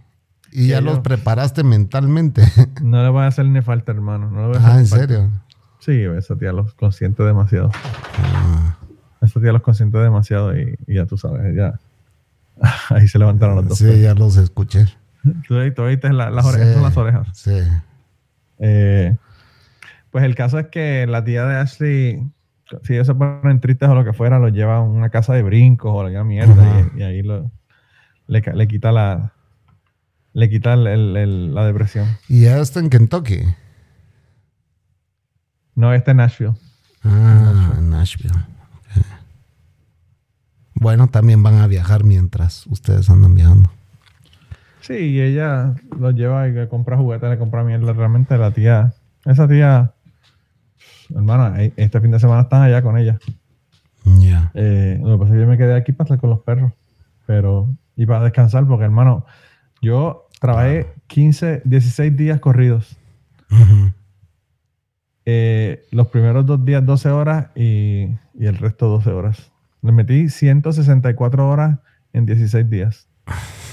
¿Y ya los preparaste mentalmente? No le voy a hacer ni falta, hermano. No le voy a hacer ah, ¿en falta. serio? Sí, esa tía los consiente demasiado. Ah, Esa tía los consiente demasiado y, y ya tú sabes, ya. Ahí se levantaron los dos. sí, ya los escuché. Tú, tú oíste la- las orejas, Sí, son las orejas. Sí. Eh, pues el caso es que la tía de Ashley, si ellos se ponen tristes o lo que fuera, los lleva a una casa de brincos o llama mierda y, y ahí lo, le, le quita la le quita el- el- el- la depresión. ¿Y ya está en Kentucky? No, este es Nashville. Ah, en Nashville. Bueno, también van a viajar mientras ustedes andan viajando. Sí, y ella los lleva y le compra juguetes, le compra mierda. Realmente la tía, esa tía, hermana, eh, este fin de semana están allá con ella. Ya. Eh, lo que pasa es que yo me quedé aquí para estar con los perros, pero y para descansar, porque hermano, yo trabajé 15, 16 días corridos. Eh, los primeros dos días 12 horas y, y el resto 12 horas. Le metí 164 horas en 16 días.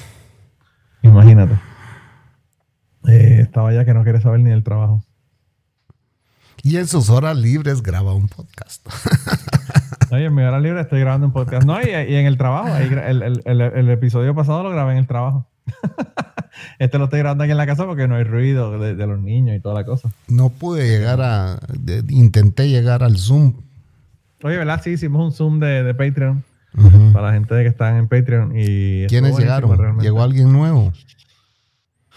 Imagínate. Eh, estaba ya que no quiere saber ni del trabajo. Y en sus horas libres graba un podcast. Oye, en mi hora libre estoy grabando un podcast. No, y, y en el trabajo. ahí el, el- el- el episodio pasado lo grabé en el trabajo. este lo estoy grabando aquí en la casa porque no hay ruido de, de los niños y toda la cosa. No pude llegar a. de- intenté llegar al Zoom. Oye, ¿verdad? Sí, hicimos un Zoom de, de Patreon Para la gente que está en Patreon. y ¿Quiénes llegaron? realmente. ¿Llegó alguien nuevo?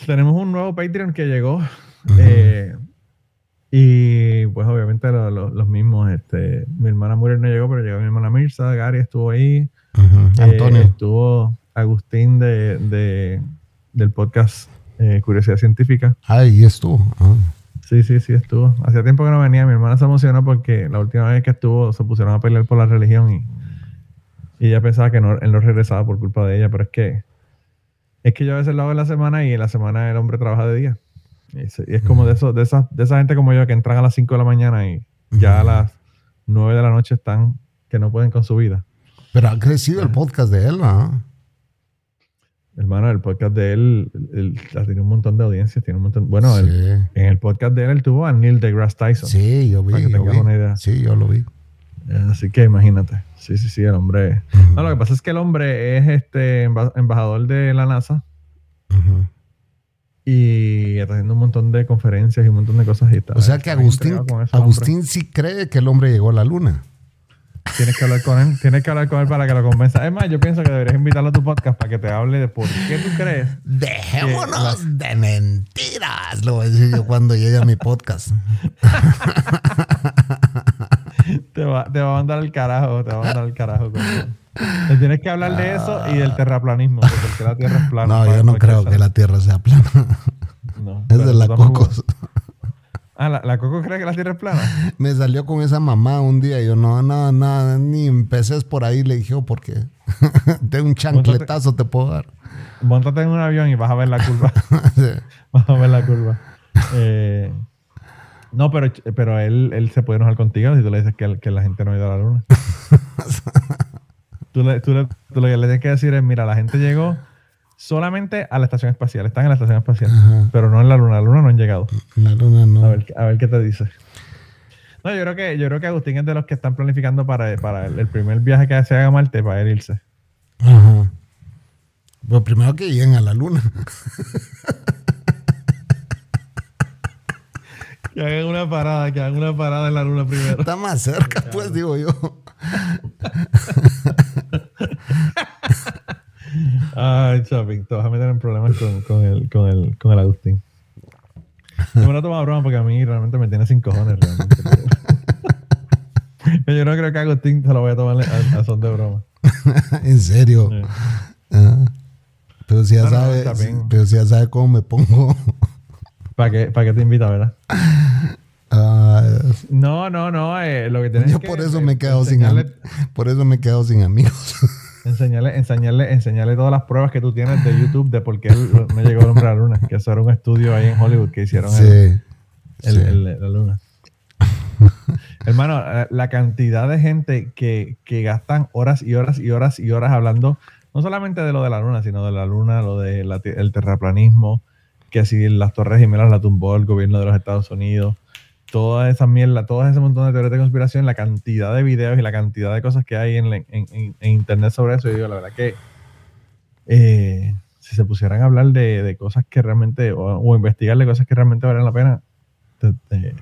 Tenemos un nuevo Patreon que llegó. eh, y pues obviamente lo- lo- los mismos. Este, mi hermana Muriel no llegó, pero llegó mi hermana Mirza, Gary estuvo ahí. Eh, Antonio. estuvo Agustín de, de- del podcast eh, Curiosidad Científica. Ahí estuvo. Ah. Sí, sí, sí, estuvo. Hacía tiempo que no venía. Mi hermana se emocionó porque la última vez que estuvo se pusieron a pelear por la religión y, y ella pensaba que no, él no regresaba por culpa de ella, pero es que es que yo a veces lo hago en la semana y en la semana el hombre trabaja de día. Y, se- y es como de eso, de esa, de esa gente como yo que entran a las 5 de la mañana y ya a las 9 de la noche están que no pueden con su vida. Pero ha crecido el podcast de él, ¿ah? Hermano, el podcast de él, él- él tiene un montón de audiencias, tiene un montón. Bueno, él- en el podcast de él, él tuvo a Neil deGrasse Tyson. Sí, yo vi. Para que yo tengas vi. una idea. Sí, yo lo vi. Así que imagínate. Sí, sí, sí, el hombre. No, lo que pasa es que el hombre es este emba- embajador de la NASA y está haciendo un montón de conferencias y un montón de cosas. Y está- O sea que Agustín. Agustín sí cree que el hombre llegó a la luna. Tienes que hablar con él, tienes que hablar con él para que lo convenza. Es más, yo pienso que deberías invitarlo a tu podcast para que te hable de por qué tú crees. Dejémonos de mentiras, lo voy a decir yo cuando llegue a mi podcast. Te va, te va a mandar al carajo, te va a mandar al carajo. Le tienes que hablar de eso y del terraplanismo, de por qué la Tierra es plana. No, yo no creo que la Tierra sea plana. No, Es de la Cocos. Ah, ¿la, la Coco cree que la Tierra es plana? Me salió con esa mamá un día. y Yo no, no, no, ni empecé por ahí. Le dije, "Oh, porque de un chancletazo te puedo dar. Móntate en un avión y vas a ver la curva. vas a ver la curva. Eh, no, pero, pero él, él se puede enojar contigo si tú le dices que, que la gente no ha ido a la luna. tú, le, tú, le, tú lo que le tienes que decir es, mira, la gente llegó solamente a la estación espacial. Están en la estación espacial, Ajá. pero no en la luna. La luna no han llegado. La luna no. A ver, a ver qué te dice. No, yo creo que, yo creo que Agustín es de los que están planificando para, para el, el primer viaje que se haga a Marte para él irse. Ajá. Pues primero que lleguen a la luna. Que hagan una parada, que hagan una parada en la luna primero. Está más cerca, pues, digo yo. Ay, Chapin, te vas a meter en problemas con, con, el, con, el, con el Agustín. No me lo tomo a broma porque a mí realmente me tiene sin cojones. Realmente. Yo no creo que a Agustín se lo voy a tomar a, a son de broma. en serio. Ah. Pero si ya No, no, sabe, está bien. pero si ya sabe cómo me pongo. ¿Para qué, ¿Para qué te invita, verdad? Ah, No, no, no. eh, lo que tienes yo que por eso eh, me he quedado sin por eso me he quedado sin amigos. enseñarle, enseñarle, enseñarle todas las pruebas que tú tienes de YouTube de por qué no llegó el hombre a la luna. Que eso era un estudio ahí en Hollywood que hicieron el- sí. el- sí. el- la luna. Hermano, eh, la cantidad de gente que, que gastan horas y horas y horas y horas hablando, no solamente de lo de la luna, sino de la luna, lo del terraplanismo, que si las Torres Gemelas la tumbó el gobierno de los Estados Unidos, toda esa mierda, todo ese montón de teorías de conspiración, la cantidad de videos y la cantidad de cosas que hay en, en- en- en internet sobre eso, yo digo, la verdad que eh, si se pusieran a hablar de, de cosas que realmente, o, o investigar de cosas que realmente valen la pena, te, te-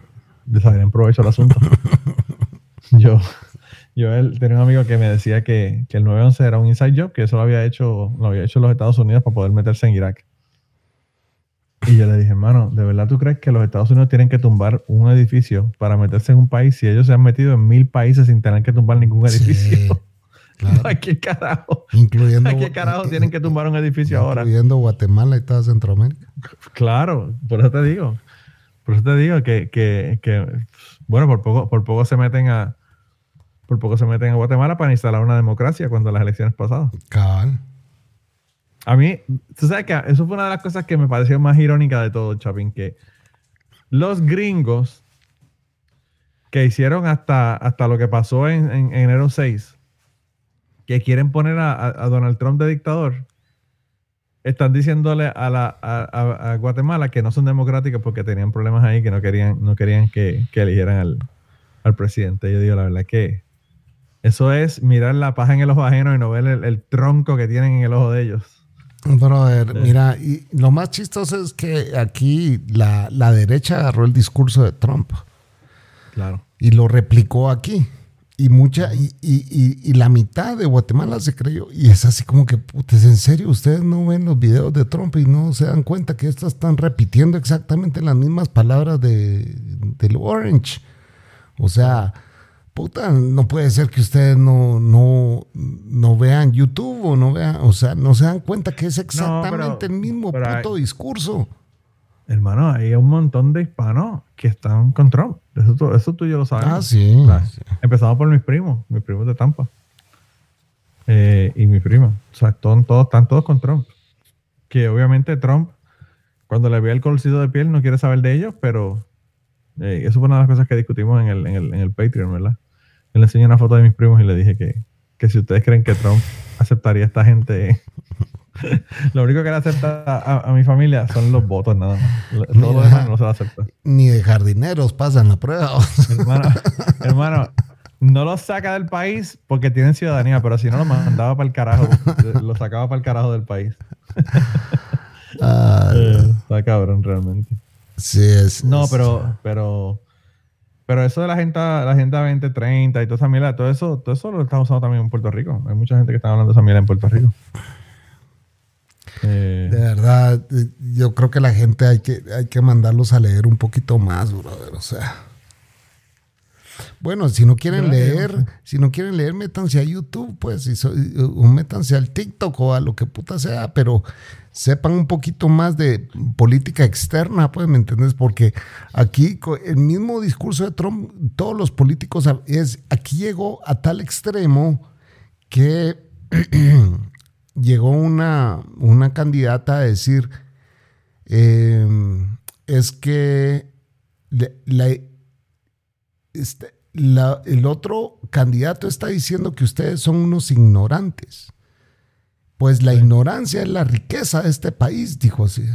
le sacarían provecho al asunto. yo yo él, tenía un amigo que me decía que, que el 9-11 era un inside job, que eso lo había hecho lo había hecho los Estados Unidos para poder meterse en Irak. Y yo le dije, hermano, ¿de verdad tú crees que los Estados Unidos tienen que tumbar un edificio para meterse en un país si ellos se han metido en mil países sin tener que tumbar ningún Sí. edificio? Claro. ¿A qué carajo? Incluyendo, ¿A qué carajo tienen que tumbar un edificio ahora? Incluyendo Guatemala y toda Centroamérica. Claro, por eso te digo. Por eso te digo que, que, que bueno, por poco, por poco se meten a por poco se meten a Guatemala para instalar una democracia cuando las elecciones pasadas. Cabal. A mí, tú sabes que eso fue una de las cosas que me pareció más irónica de todo, Chapin, que los gringos que hicieron hasta, hasta lo que pasó en, enero 6, que quieren poner a, Donald Trump de dictador, están diciéndole a, la, a, Guatemala que no son democráticos porque tenían problemas ahí, que no querían, no querían que, eligieran al, al, presidente. Yo digo, la verdad que eso es mirar la paja en el ojo ajeno y no ver el tronco que tienen en el ojo de ellos. Brother, mira, y lo más chistoso es que aquí la, derecha agarró el discurso de Trump. Claro. Y lo replicó aquí. Y mucha, y, y, la mitad de Guatemala se creyó. Y es así como que, putes, en serio, ustedes no ven los videos de Trump y no se dan cuenta que estos están repitiendo exactamente las mismas palabras de, del Orange. O sea, puta, no puede ser que ustedes no, no, no vean YouTube o no vean, o sea, no se dan cuenta que es exactamente el mismo puto discurso. Hermano, hay un montón de hispanos que están con Trump. Eso, eso tú y yo lo sabes. Ah, sí, Empezamos por mis primos, mis primos de Tampa. Eh, y mi prima. O sea, todos, todos, están todos con Trump. Que obviamente Trump, cuando le ve el colcido de piel, no quiere saber de ellos, pero eh, eso fue una de las cosas que discutimos en el, en el, en el Patreon, ¿verdad? Le enseñé una foto de mis primos y le dije que, que si ustedes creen que Trump aceptaría a esta gente, lo único que le acepta a, mi familia son los votos, nada más. Todo lo demás no se va a aceptar. Ni de jardineros pasan la prueba. hermano, hermano, no los saca del país porque tienen ciudadanía, pero si no lo mandaba para el carajo, lo sacaba para el carajo del país. Ah, eh, está cabrón realmente. Sí, es. No, pero, pero pero eso de la Agenda, la agenda 2030 y toda esa mierda, todo eso, todo eso lo estamos usando también en Puerto Rico. Hay mucha gente que está hablando de esa mierda en Puerto Rico. Eh, de verdad, yo creo que la gente hay que, hay que mandarlos a leer un poquito más, brother. O sea. Bueno, si no quieren leer, si no quieren leer, métanse a YouTube, pues, o métanse al TikTok o a lo que puta sea, pero sepan un poquito más de política externa, pues, ¿me entiendes? Porque aquí el mismo discurso de Trump, todos los políticos, es, aquí llegó a tal extremo que llegó una, una candidata a decir, em, es que este, el otro candidato está diciendo que ustedes son unos ignorantes. Pues la ignorancia es la riqueza de este país, dijo así.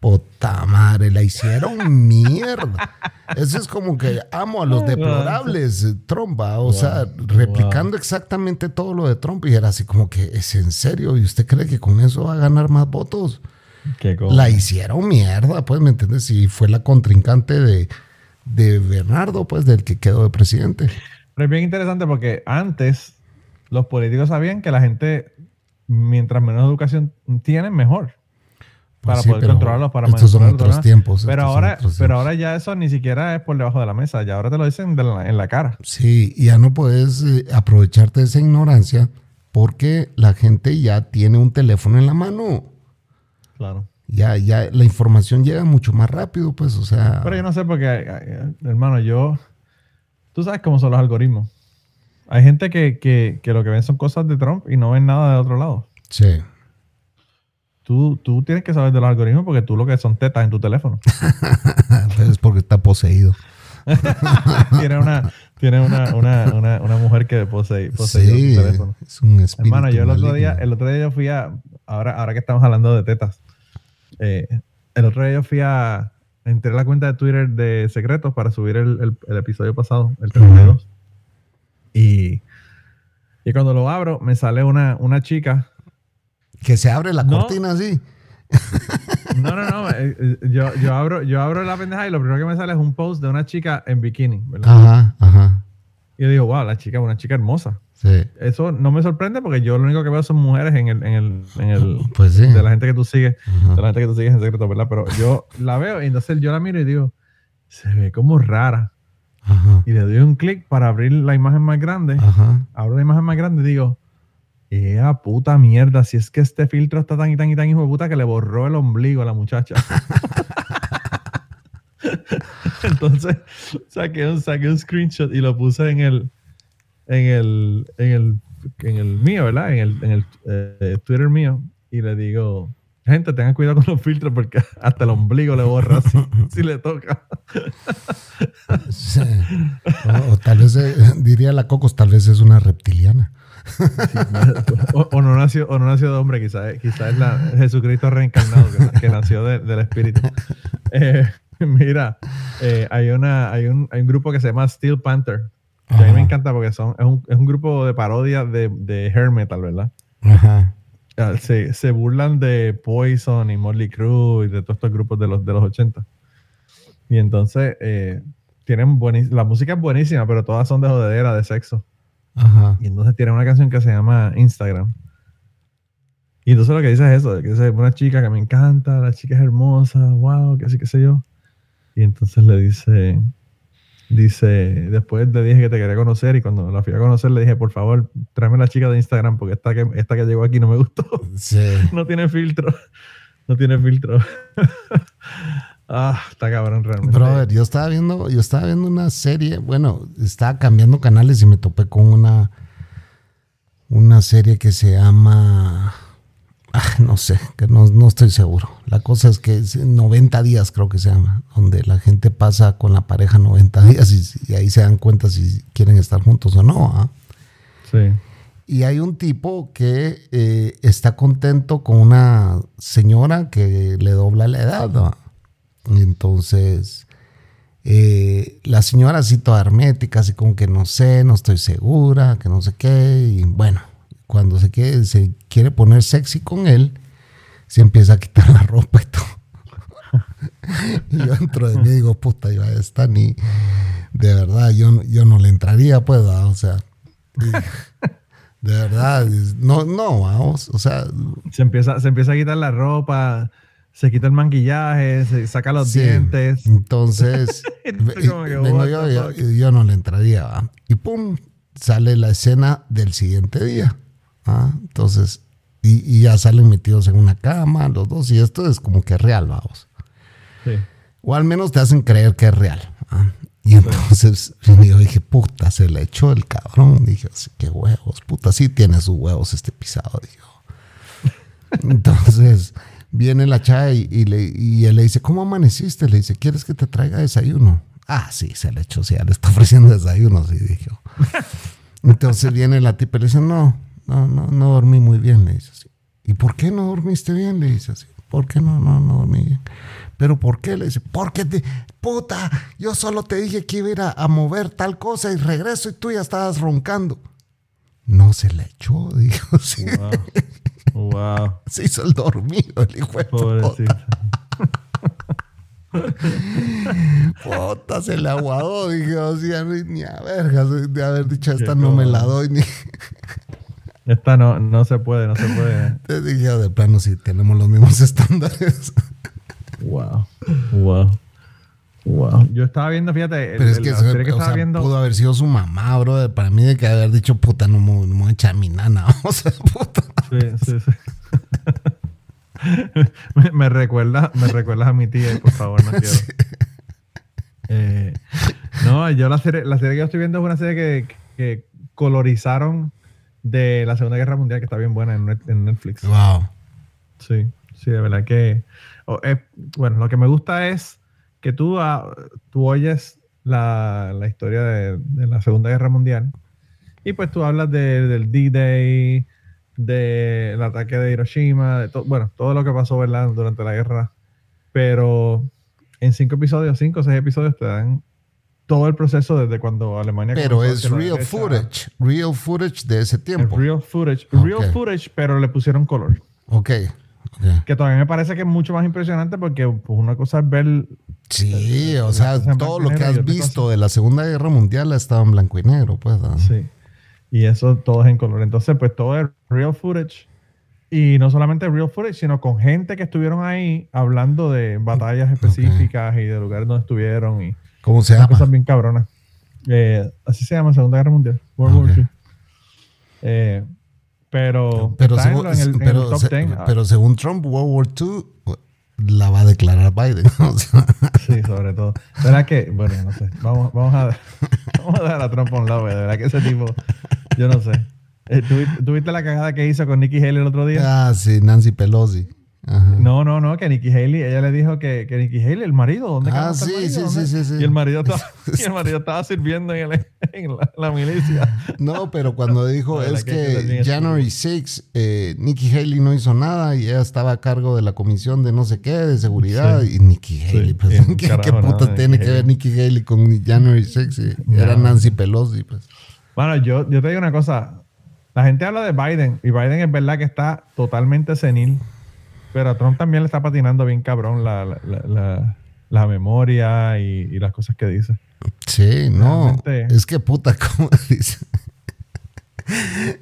Puta madre, la hicieron mierda. Eso es como que amo a los deplorables, eh, Trump, o sea, replicando exactamente todo lo de Trump. Y era así como que, ¿es en serio? ¿Y usted cree que con eso va a ganar más votos? la hicieron mierda, pues, ¿me entiendes? Y fue la contrincante de, de Bernardo, pues, del que quedó de presidente. Pero es bien interesante porque antes los políticos sabían que la gente mientras menos educación tienen, mejor. Pues para poder controlarlos, para estos son otros tiempos. Pero ahora, pero ahora ya eso ni siquiera es por debajo de la mesa, ya ahora te lo dicen en la cara. Sí, y ya no puedes eh, aprovecharte de esa ignorancia porque la gente ya tiene un teléfono en la mano. Claro. Ya, ya la información llega mucho más rápido, pues, o sea. Pero yo no sé porque, hermano, yo. Tú sabes cómo son los algoritmos. Hay gente que, que, que, lo que ven son cosas de Trump y no ven nada de otro lado. Sí. Tú, tú tienes que saber de los algoritmos porque tú lo que son tetas en tu teléfono. es porque está poseído. tiene una, tiene una, una, una, una mujer que posee, posee sí, tu teléfono. Es un espíritu. Hermano, yo el otro día, el otro día yo fui a, ahora, ahora que estamos hablando de tetas, eh, el otro día yo fui a, entré a la cuenta de Twitter de secretos para subir el, el, el episodio pasado, el 32. Y, y cuando lo abro, me sale una, una chica. Que se abre la cortina así. No, no, no. Eh, eh, yo, yo, abro, yo abro la pendeja y lo primero que me sale es un post de una chica en bikini, ¿verdad? Ajá, ajá. Y yo digo, wow, la chica es una chica hermosa. Sí. Eso no me sorprende porque yo lo único que veo son mujeres en el, en el, en el pues sí. de la gente que tú sigues, de la gente que tú sigues en secreto, ¿verdad? Pero yo la veo y entonces yo la miro y digo, se ve como rara. Ajá. y le doy un clic para abrir la imagen más grande. Ajá. Abro la imagen más grande y digo, ¡Ea puta mierda! Si es que este filtro está tan y tan y tan hijo de puta que le borró el ombligo a la muchacha. Entonces saqué un, saqué un screenshot y lo puse en el, en el, en el, en el mío, ¿verdad? En el, en el eh, Twitter mío. Y le digo, gente, tengan cuidado con los filtros porque hasta el ombligo le borra si, si le toca. Sí. O, o tal vez, eh, diría la Cocos, tal vez es una reptiliana. o, o no nació, o no nació de hombre, quizás quizá es la Jesucristo reencarnado que, que nació de- del Espíritu. Eh, mira, eh, hay, una, hay, un, hay un grupo que se llama Steel Panther. A mí me encanta porque son, es, un, es un grupo de parodia de, de hair metal, ¿verdad? Ajá. Ah, Se, se burlan de Poison y Motley Crue y de todos estos grupos de los, de los 80. Y entonces, eh, tienen la música es buenísima, pero todas son de jodedera, de sexo. Ajá. Y entonces tiene una canción que se llama Instagram. Y entonces lo que dice es eso, que dice una chica que me encanta, la chica es hermosa, wow, que así que sé yo. Y entonces le dice, dice, después le dije que te quería conocer y cuando la fui a conocer le dije, por favor, tráeme la chica de Instagram porque esta que, esta que llegó aquí no me gustó. Sí. no tiene filtro. No tiene filtro. ah, está cabrón realmente. Brother, yo estaba viendo, yo estaba viendo una serie, bueno, estaba cambiando canales y me topé con una una serie que se llama no sé, que no, no estoy seguro. La cosa es que es 90 días creo que se llama, donde la gente pasa con la pareja 90 días y, y ahí se dan cuenta si quieren estar juntos o no. ¿ah? Sí. Y hay un tipo que eh, está contento con una señora que le dobla la edad. Entonces, eh, la señora así toda hermética, así como que no sé, no estoy segura, que no sé qué. Y bueno, cuando se, quiere, se quiere poner sexy con él, se empieza a quitar la ropa y todo. y yo dentro de mí digo, puta, yo a esta ni... De verdad, yo, yo no le entraría, pues, ¿verdad? o sea... y- de verdad, no, no, vamos, o sea, Se empieza, se empieza a quitar la ropa, se quita el maquillaje, se saca los sí. dientes. Entonces, vengo yo, yo, yo no le entraría, ¿va? y pum, sale la escena del siguiente día. ¿Ah? Entonces, y, y ya salen metidos en una cama, los dos, y esto es como que real, vamos. Sí. O al menos te hacen creer que es real. ¿ah? Y entonces yo dije, puta, se le echó el cabrón. Dije, sí, qué huevos, puta, sí tiene sus huevos este pisado. Dijo. Entonces viene la chava y, y le, y él le dice, ¿cómo amaneciste? Le dice, ¿quieres que te traiga desayuno? Ah, sí, se le echó, sí, ya le está ofreciendo desayuno, sí, dijo. Entonces viene la tipa y le dice, no, no, no, no dormí muy bien, le dice así. ¿Y por qué no dormiste bien? Le dice así. ¿Por qué no, no, no dormí bien? ¿Pero por qué? Le dice, porque te, puta, yo solo te dije que iba a ir a, a mover tal cosa y regreso y tú ya estabas roncando. No se le echó, dijo, sí, Wow. wow. se hizo el dormido, el hijo de puta, puta, se le aguadó, dije, o sea, ni, a vergas de haber dicho, esta no me la doy, ni, Esta no, no se puede, no se puede. te dije, de plano, si tenemos los mismos estándares. Wow. Wow. Wow. Yo estaba viendo, fíjate, el- Pero es el- que, la se- serie que o sea, viendo. pudo haber sido su mamá, bro. Para mí, de que haber dicho, puta, no me, no me voy a echar a mi nana. O sea, puta. Sí, sí, sí. me, me recuerda, me recuerdas a mi tía, por favor, no quiero. Eh, no, yo la serie, la serie que yo estoy viendo es una serie que, que colorizaron de la Segunda Guerra Mundial, que está bien buena en, Net- en Netflix. Wow. Sí, sí, de verdad que. o, eh, bueno, lo que me gusta es que tú, ah, tú oyes la, la historia de, de la Segunda Guerra Mundial y pues tú hablas de- del D-Day, del ataque de Hiroshima, de to- bueno, todo lo que pasó ¿verdad? durante la guerra. Pero en cinco episodios, cinco o seis episodios te dan todo el proceso desde cuando Alemania. Pero es real derecha. footage. Real footage de ese Es tiempo. real footage. Real footage, pero le pusieron color. Ok. Que todavía me parece que es mucho más impresionante porque pues, una cosa es ver. Sí, o sea, todo lo que has visto cosa. de la Segunda Guerra Mundial ha estado en blanco y negro, pues. Sí. Y eso todo es en color. Entonces, pues todo es real footage. Y no solamente real footage, sino con gente que estuvieron ahí hablando de batallas específicas y de lugares donde estuvieron y ¿Cómo se llama? cosas bien cabronas. Eh, así se llama Segunda Guerra Mundial. World War. II. Eh, Pero, Pero, según, en el, en el pero, top se- 10. pero según Trump, World War II la va a declarar Biden. O sea, Sí, sobre todo. ¿Verdad que? Bueno, no sé. Vamos, vamos, a, vamos a dejar a Trump a un lado. De verdad que ese tipo, yo no sé. Eh, ¿tú, vi- tú viste la cagada que hizo con Nikki Haley el otro día? ah, sí, Nancy Pelosi. Ajá. No, no, no, que Nikki Haley, ella le dijo que, que Nikki Haley, el marido, ¿dónde Ah, está el sí, marido? sí, ¿Dónde? sí, sí, sí. Y el marido estaba, y el marido estaba sirviendo en, el- en la, la milicia. No, pero cuando dijo verdad es que que January 6, eh, Nikki Haley no hizo nada y ella estaba a cargo de la comisión de no sé qué, de seguridad. Sí. Y Nikki Haley, pues, sí, ¿qué, carajo, qué puta Nikki tiene que ver. Nikki Haley con January 6? Y Era. Nancy Pelosi, pues. Bueno, yo, yo te digo una cosa. La gente habla de Biden y Biden es verdad que está totalmente senil, pero a Trump también le está patinando bien cabrón la, la, la- memoria y, y las cosas que dice. Sí, no. Realmente- Es que puta, ¿cómo dice?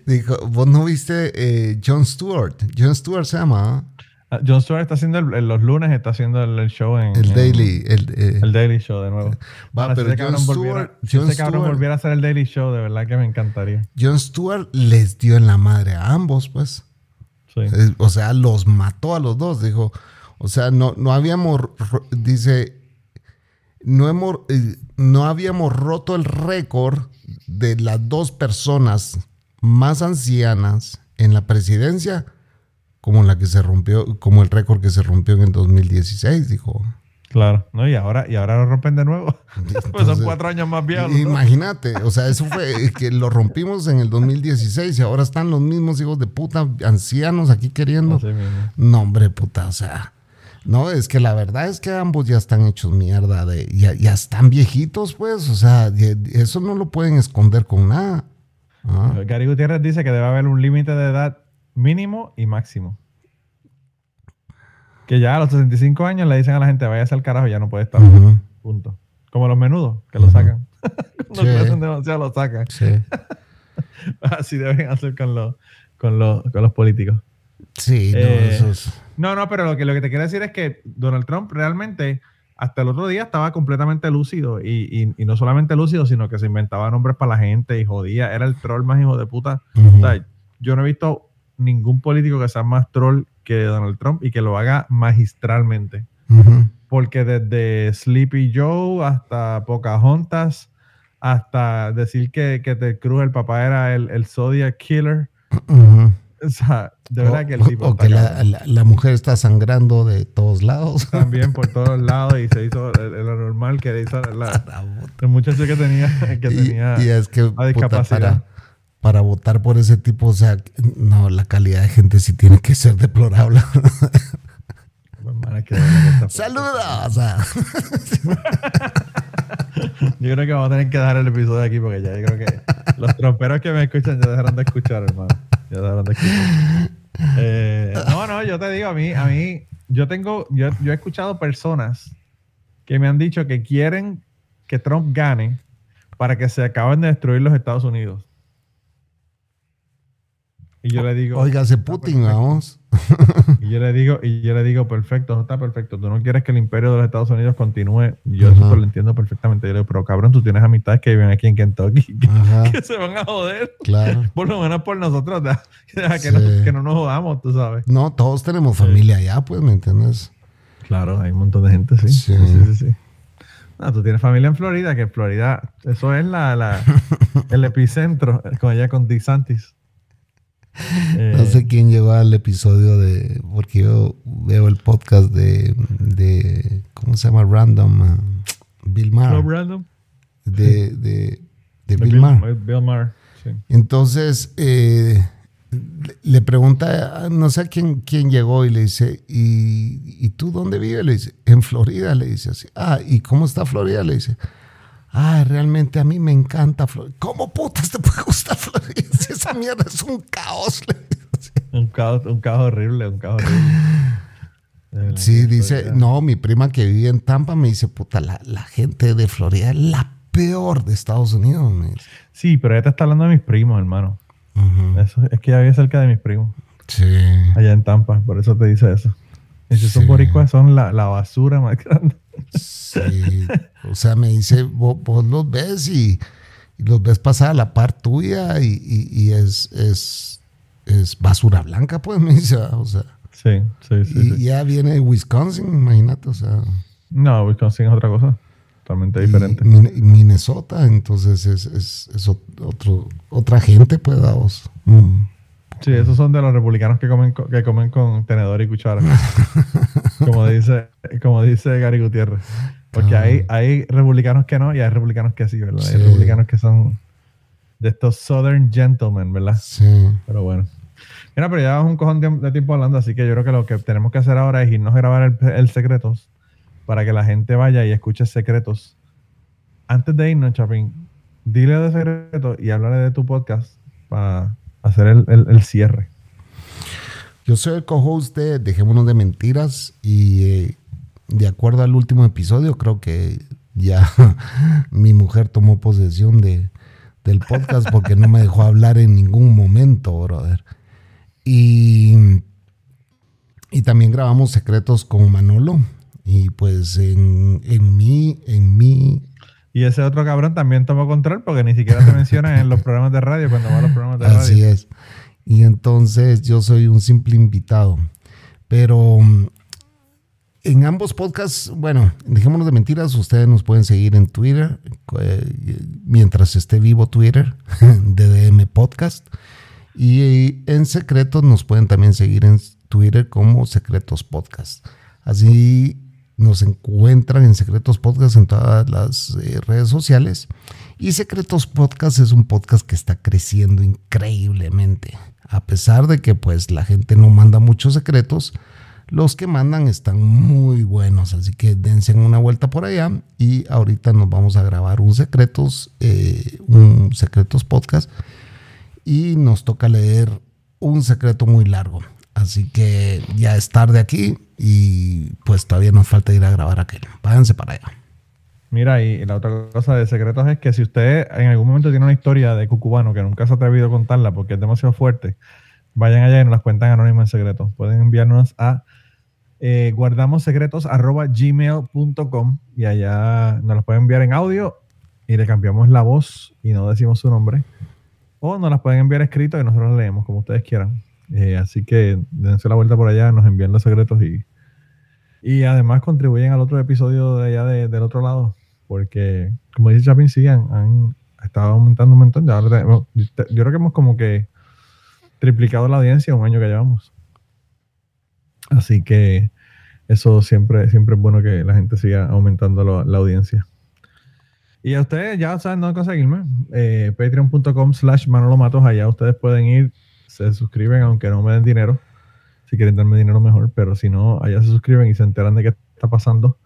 Dijo, vos no viste eh, Jon Stewart. Jon Stewart se llama, Ah, Jon Stewart está haciendo el- los lunes, está haciendo el, el show en ¿ah? El en- Daily. El, eh, El Daily Show de nuevo. Va, Bueno, si pero ese Jon cabrón volviera, Stewart- si cabrón Stewart- volviera a hacer el Daily Show, de verdad que me encantaría. Jon Stewart les dio en la madre a ambos, pues. O sea, los mató a los dos, dijo. O sea, no, no habíamos, dice, no, hemos, eh, no habíamos roto el récord de las dos personas más ancianas en la presidencia como la que se rompió, como el récord que se rompió en el 2016, dijo. Claro. ¿No? Y ahora, y ahora lo rompen de nuevo. pues son Entonces, cuatro años más viejos. Imagínate, o sea, eso fue eh, que lo rompimos en el 2016 y ahora están los mismos hijos de puta ancianos aquí queriendo. Así mismo. No, hombre, puta, o sea. No, es que la verdad es que ambos ya están hechos mierda, de, ya, ya están viejitos, pues, o sea, eso no lo pueden esconder con nada. Ah, Gary Gutiérrez dice que debe haber un límite de edad mínimo y máximo. Que ya a los 65 años le dicen a la gente, váyase al carajo, ya no puede estar. ujú, Punto. Como los menudos, que lo sacan. Cuando Sí. crecen demasiado, lo sacan. sí, Así deben hacer con los, con los, con los políticos. sí, no, Eh, eso es- No, no, pero lo que, lo que te quiero decir es que Donald Trump realmente hasta el otro día estaba completamente lúcido y, y- y no solamente lúcido, sino que se inventaba nombres para la gente y jodía. Era el troll más hijo de puta. O sea, yo no he visto ningún político que sea más troll que Donald Trump y que lo haga magistralmente. Porque desde Sleepy Joe hasta Pocahontas, hasta decir que, que Ted Cruz, el papá, era el, el Zodiac Killer. O sea, de verdad que el tipo o que la, la- la mujer está sangrando de todos lados. también por todos lados y se hizo el anormal que hizo la- el muchacho que tenía que tenía y es que la puta, discapacidad. para, para votar por ese tipo, o sea, no, la calidad de gente sí tiene que ser deplorable. Saludos. Yo creo que vamos a tener que dejar el episodio aquí porque ya yo creo que los tromperos que me escuchan ya dejaron de escuchar, hermano. Ya dejaron de escuchar. Eh, no, no, yo te digo, a mí, a mí, yo tengo, yo, yo he escuchado personas que me han dicho que quieren que Trump gane para que se acaben de destruir los Estados Unidos. Y yo le digo, Óigase Putin, vamos. Y yo le digo, y yo le digo, perfecto, no está perfecto. Tú no quieres que el imperio de los Estados Unidos continúe. Yo Ajá. eso lo entiendo perfectamente. Yo le digo, pero cabrón, tú tienes amistades que viven aquí en Kentucky que, se van a joder. claro. Por lo menos por nosotros, que, Sí. no, que no nos jodamos, tú sabes. No, todos tenemos familia allá, pues, ¿me entiendes? Claro, hay un montón de gente, sí. Sí. Sí, sí. No, tú tienes familia en Florida, que Florida, eso es la, la- el epicentro, con allá con DeSantis. Eh, No sé quién llegó al episodio de. Porque yo veo el podcast de. de ¿Cómo se llama? Random. ah, Bill Maher. Club Random. De, de, de Bill Maher. Bill Maher, sí. Entonces, eh, le- le pregunta, no sé a quién, quién llegó y le dice, ¿Y, ¿y tú dónde vives? Le dice, en Florida, le dice así. Ah, ¿y cómo está Florida? Le dice, ah, realmente a mí me encanta Florida. ¿Cómo putas te puede gustar Florida? Si esa mierda es un caos. Un caos, un caos horrible, un caos horrible. Sí, dice, Florida- no, mi prima que vive en Tampa me dice, puta, la, la gente de Florida es la peor de Estados Unidos. Me dice. Sí, pero ella te está hablando de mis primos, hermano. Eso, es que ella vive cerca de mis primos, Sí. allá en Tampa, por eso te dice eso. Son Sí. boricuas, son la, la basura más grande. Sí, o sea, me dice, vos, vos los ves y, y los ves pasar a la par tuya y, y- y es, es, es basura blanca, pues me dice, o sea. Sí, sí, sí. Y ya viene Wisconsin, imagínate, o sea. No, Wisconsin es otra cosa, totalmente diferente. Minnesota, entonces es, es, otro, otra gente, pues, daos. Mm. Sí, esos son de los republicanos que comen, que comen con tenedor y cuchara. como dice, como dice Gary Gutiérrez. Porque hay, hay republicanos que no y hay republicanos que sí, ¿verdad? Hay republicanos que son de estos Southern Gentlemen, ¿verdad? Sí. Pero bueno. Mira, pero ya un cojón de tiempo hablando, así que yo creo que lo que tenemos que hacer ahora es irnos a grabar el, el secretos para que la gente vaya y escuche secretos. Antes de irnos, Chapín, dile de secretos y háblale de tu podcast para hacer el, cierre. Yo soy el co-host de Dejémonos de Mentiras y eh, de acuerdo al último episodio, creo que ya mi mujer tomó posesión de, del podcast porque no me dejó hablar en ningún momento, brother. Y, y también grabamos secretos con Manolo. Y pues en, en mí, en mí. Y ese otro cabrón también tomó control porque ni siquiera se menciona en los programas de radio cuando va a los programas de radio. Así es. Y entonces yo soy un simple invitado. Pero en ambos podcasts, bueno, dejémonos de mentiras, ustedes nos pueden seguir en Twitter, eh, mientras esté vivo Twitter, DDM Podcast. Y en secretos nos pueden también seguir en Twitter como Secretos Podcast. Así nos encuentran en Secretos Podcast en todas las eh, redes sociales. Y Secretos Podcast es un podcast que está creciendo increíblemente. A pesar de que pues la gente no manda muchos secretos, los que mandan están muy buenos, así que dense una vuelta por allá y ahorita nos vamos a grabar un secretos, eh, un secretos podcast y nos toca leer un secreto muy largo. Así que ya es tarde aquí y pues todavía nos falta ir a grabar aquel. Váyanse para allá. Mira, y la otra cosa de secretos es que si usted en algún momento tiene una historia de cucubano que nunca se ha atrevido a contarla porque es demasiado fuerte, vayan allá y nos las cuentan anónimas en secreto. Pueden enviarnos a eh, guardamos secretos arroba gmail.com y allá nos las pueden enviar en audio y le cambiamos la voz y no decimos su nombre. O nos las pueden enviar escrito y nosotros las leemos como ustedes quieran. Eh, así que dense la vuelta por allá, nos envían los secretos y, y además contribuyen al otro episodio de allá del otro lado. Porque, como dice Chapin, sí, han, estado aumentando un montón. yo creo que hemos como que triplicado la audiencia un año que llevamos. Así que eso siempre, siempre es bueno que la gente siga aumentando la audiencia. Y a ustedes ya saben dónde conseguirme. Eh, Patreon.com slash Manolo. Allá ustedes pueden ir, se suscriben, aunque no me den dinero. Si quieren darme dinero mejor, pero si no, allá se suscriben y se enteran de qué está pasando.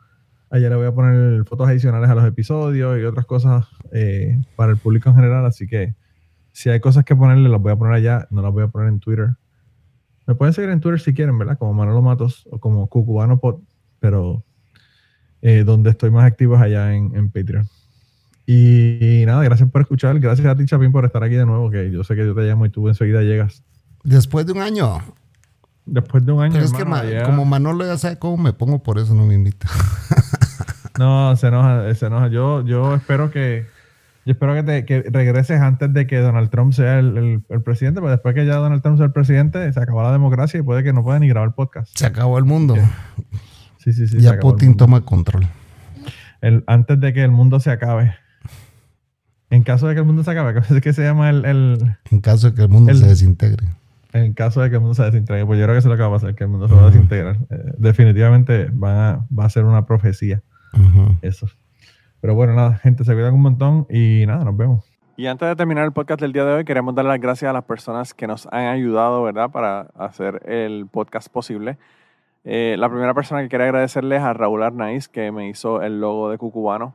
Allá le voy a poner fotos adicionales a los episodios y otras cosas eh, para el público en general. Así que si hay cosas que ponerle, las voy a poner allá. No las voy a poner en Twitter. Me pueden seguir en Twitter si quieren, ¿verdad? Como Manolo Matos o como Cucubano Pod, pero eh, donde estoy más activo es allá en, Patreon. Y, nada, gracias por escuchar. Gracias a ti, Chapín, por estar aquí de nuevo, que yo sé que yo te llamo y tú enseguida llegas. Después de un año. Después de un año. Pero es que como Manolo ya sabe cómo me pongo, por eso no me invita. no, se enoja, se enoja. Yo, yo espero que yo espero que, te, que regreses antes de que Donald Trump sea el, presidente, pero después que ya Donald Trump sea el presidente, se acabó la democracia y puede que no pueda ni grabar podcast. Se acabó el mundo. Sí, sí, sí. Ya Putin toma control. El, antes de que el mundo se acabe. En caso de que el mundo se acabe, ¿qué es que se llama el, En caso de que el mundo se desintegre. En caso de que el mundo se desintegre, pues yo creo que eso es lo que va a pasar, que el mundo se va a desintegrar. Eh, definitivamente va a, ser una profecía. Eso. Pero bueno, nada, gente, se cuidan un montón y nada, nos vemos. Y antes de terminar el podcast del día de hoy, queremos dar las gracias a las personas que nos han ayudado, ¿verdad?, para hacer el podcast posible. Eh, la primera persona que quería agradecerles es a Raúl Arnaiz, que me hizo el logo de Cucubano.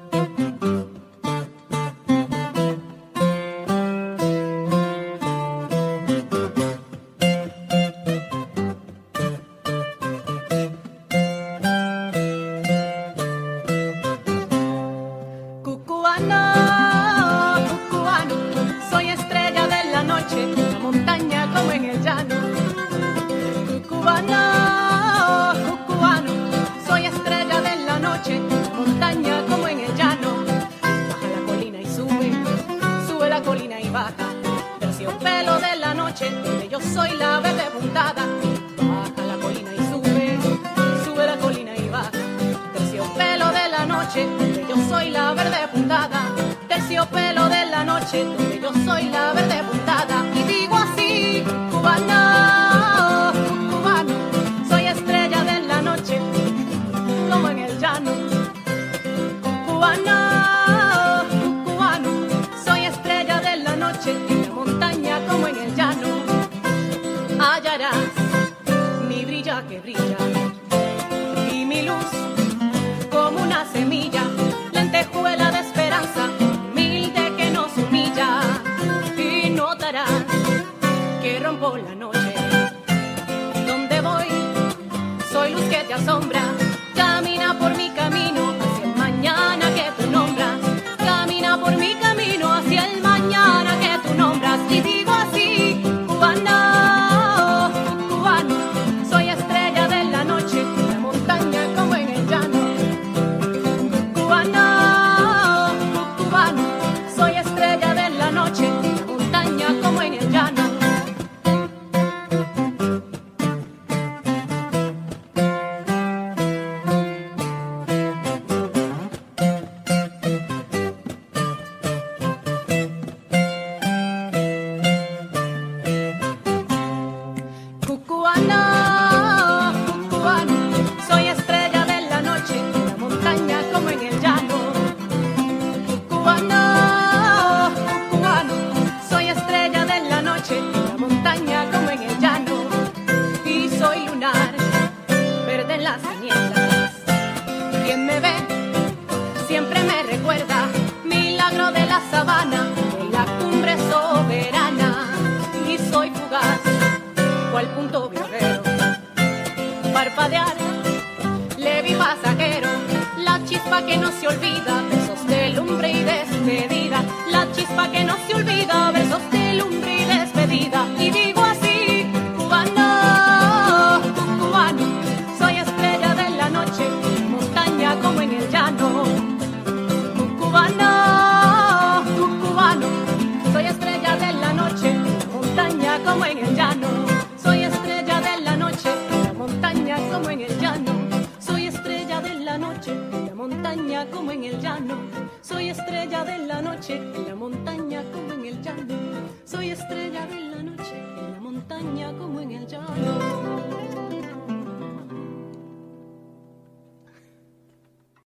Como en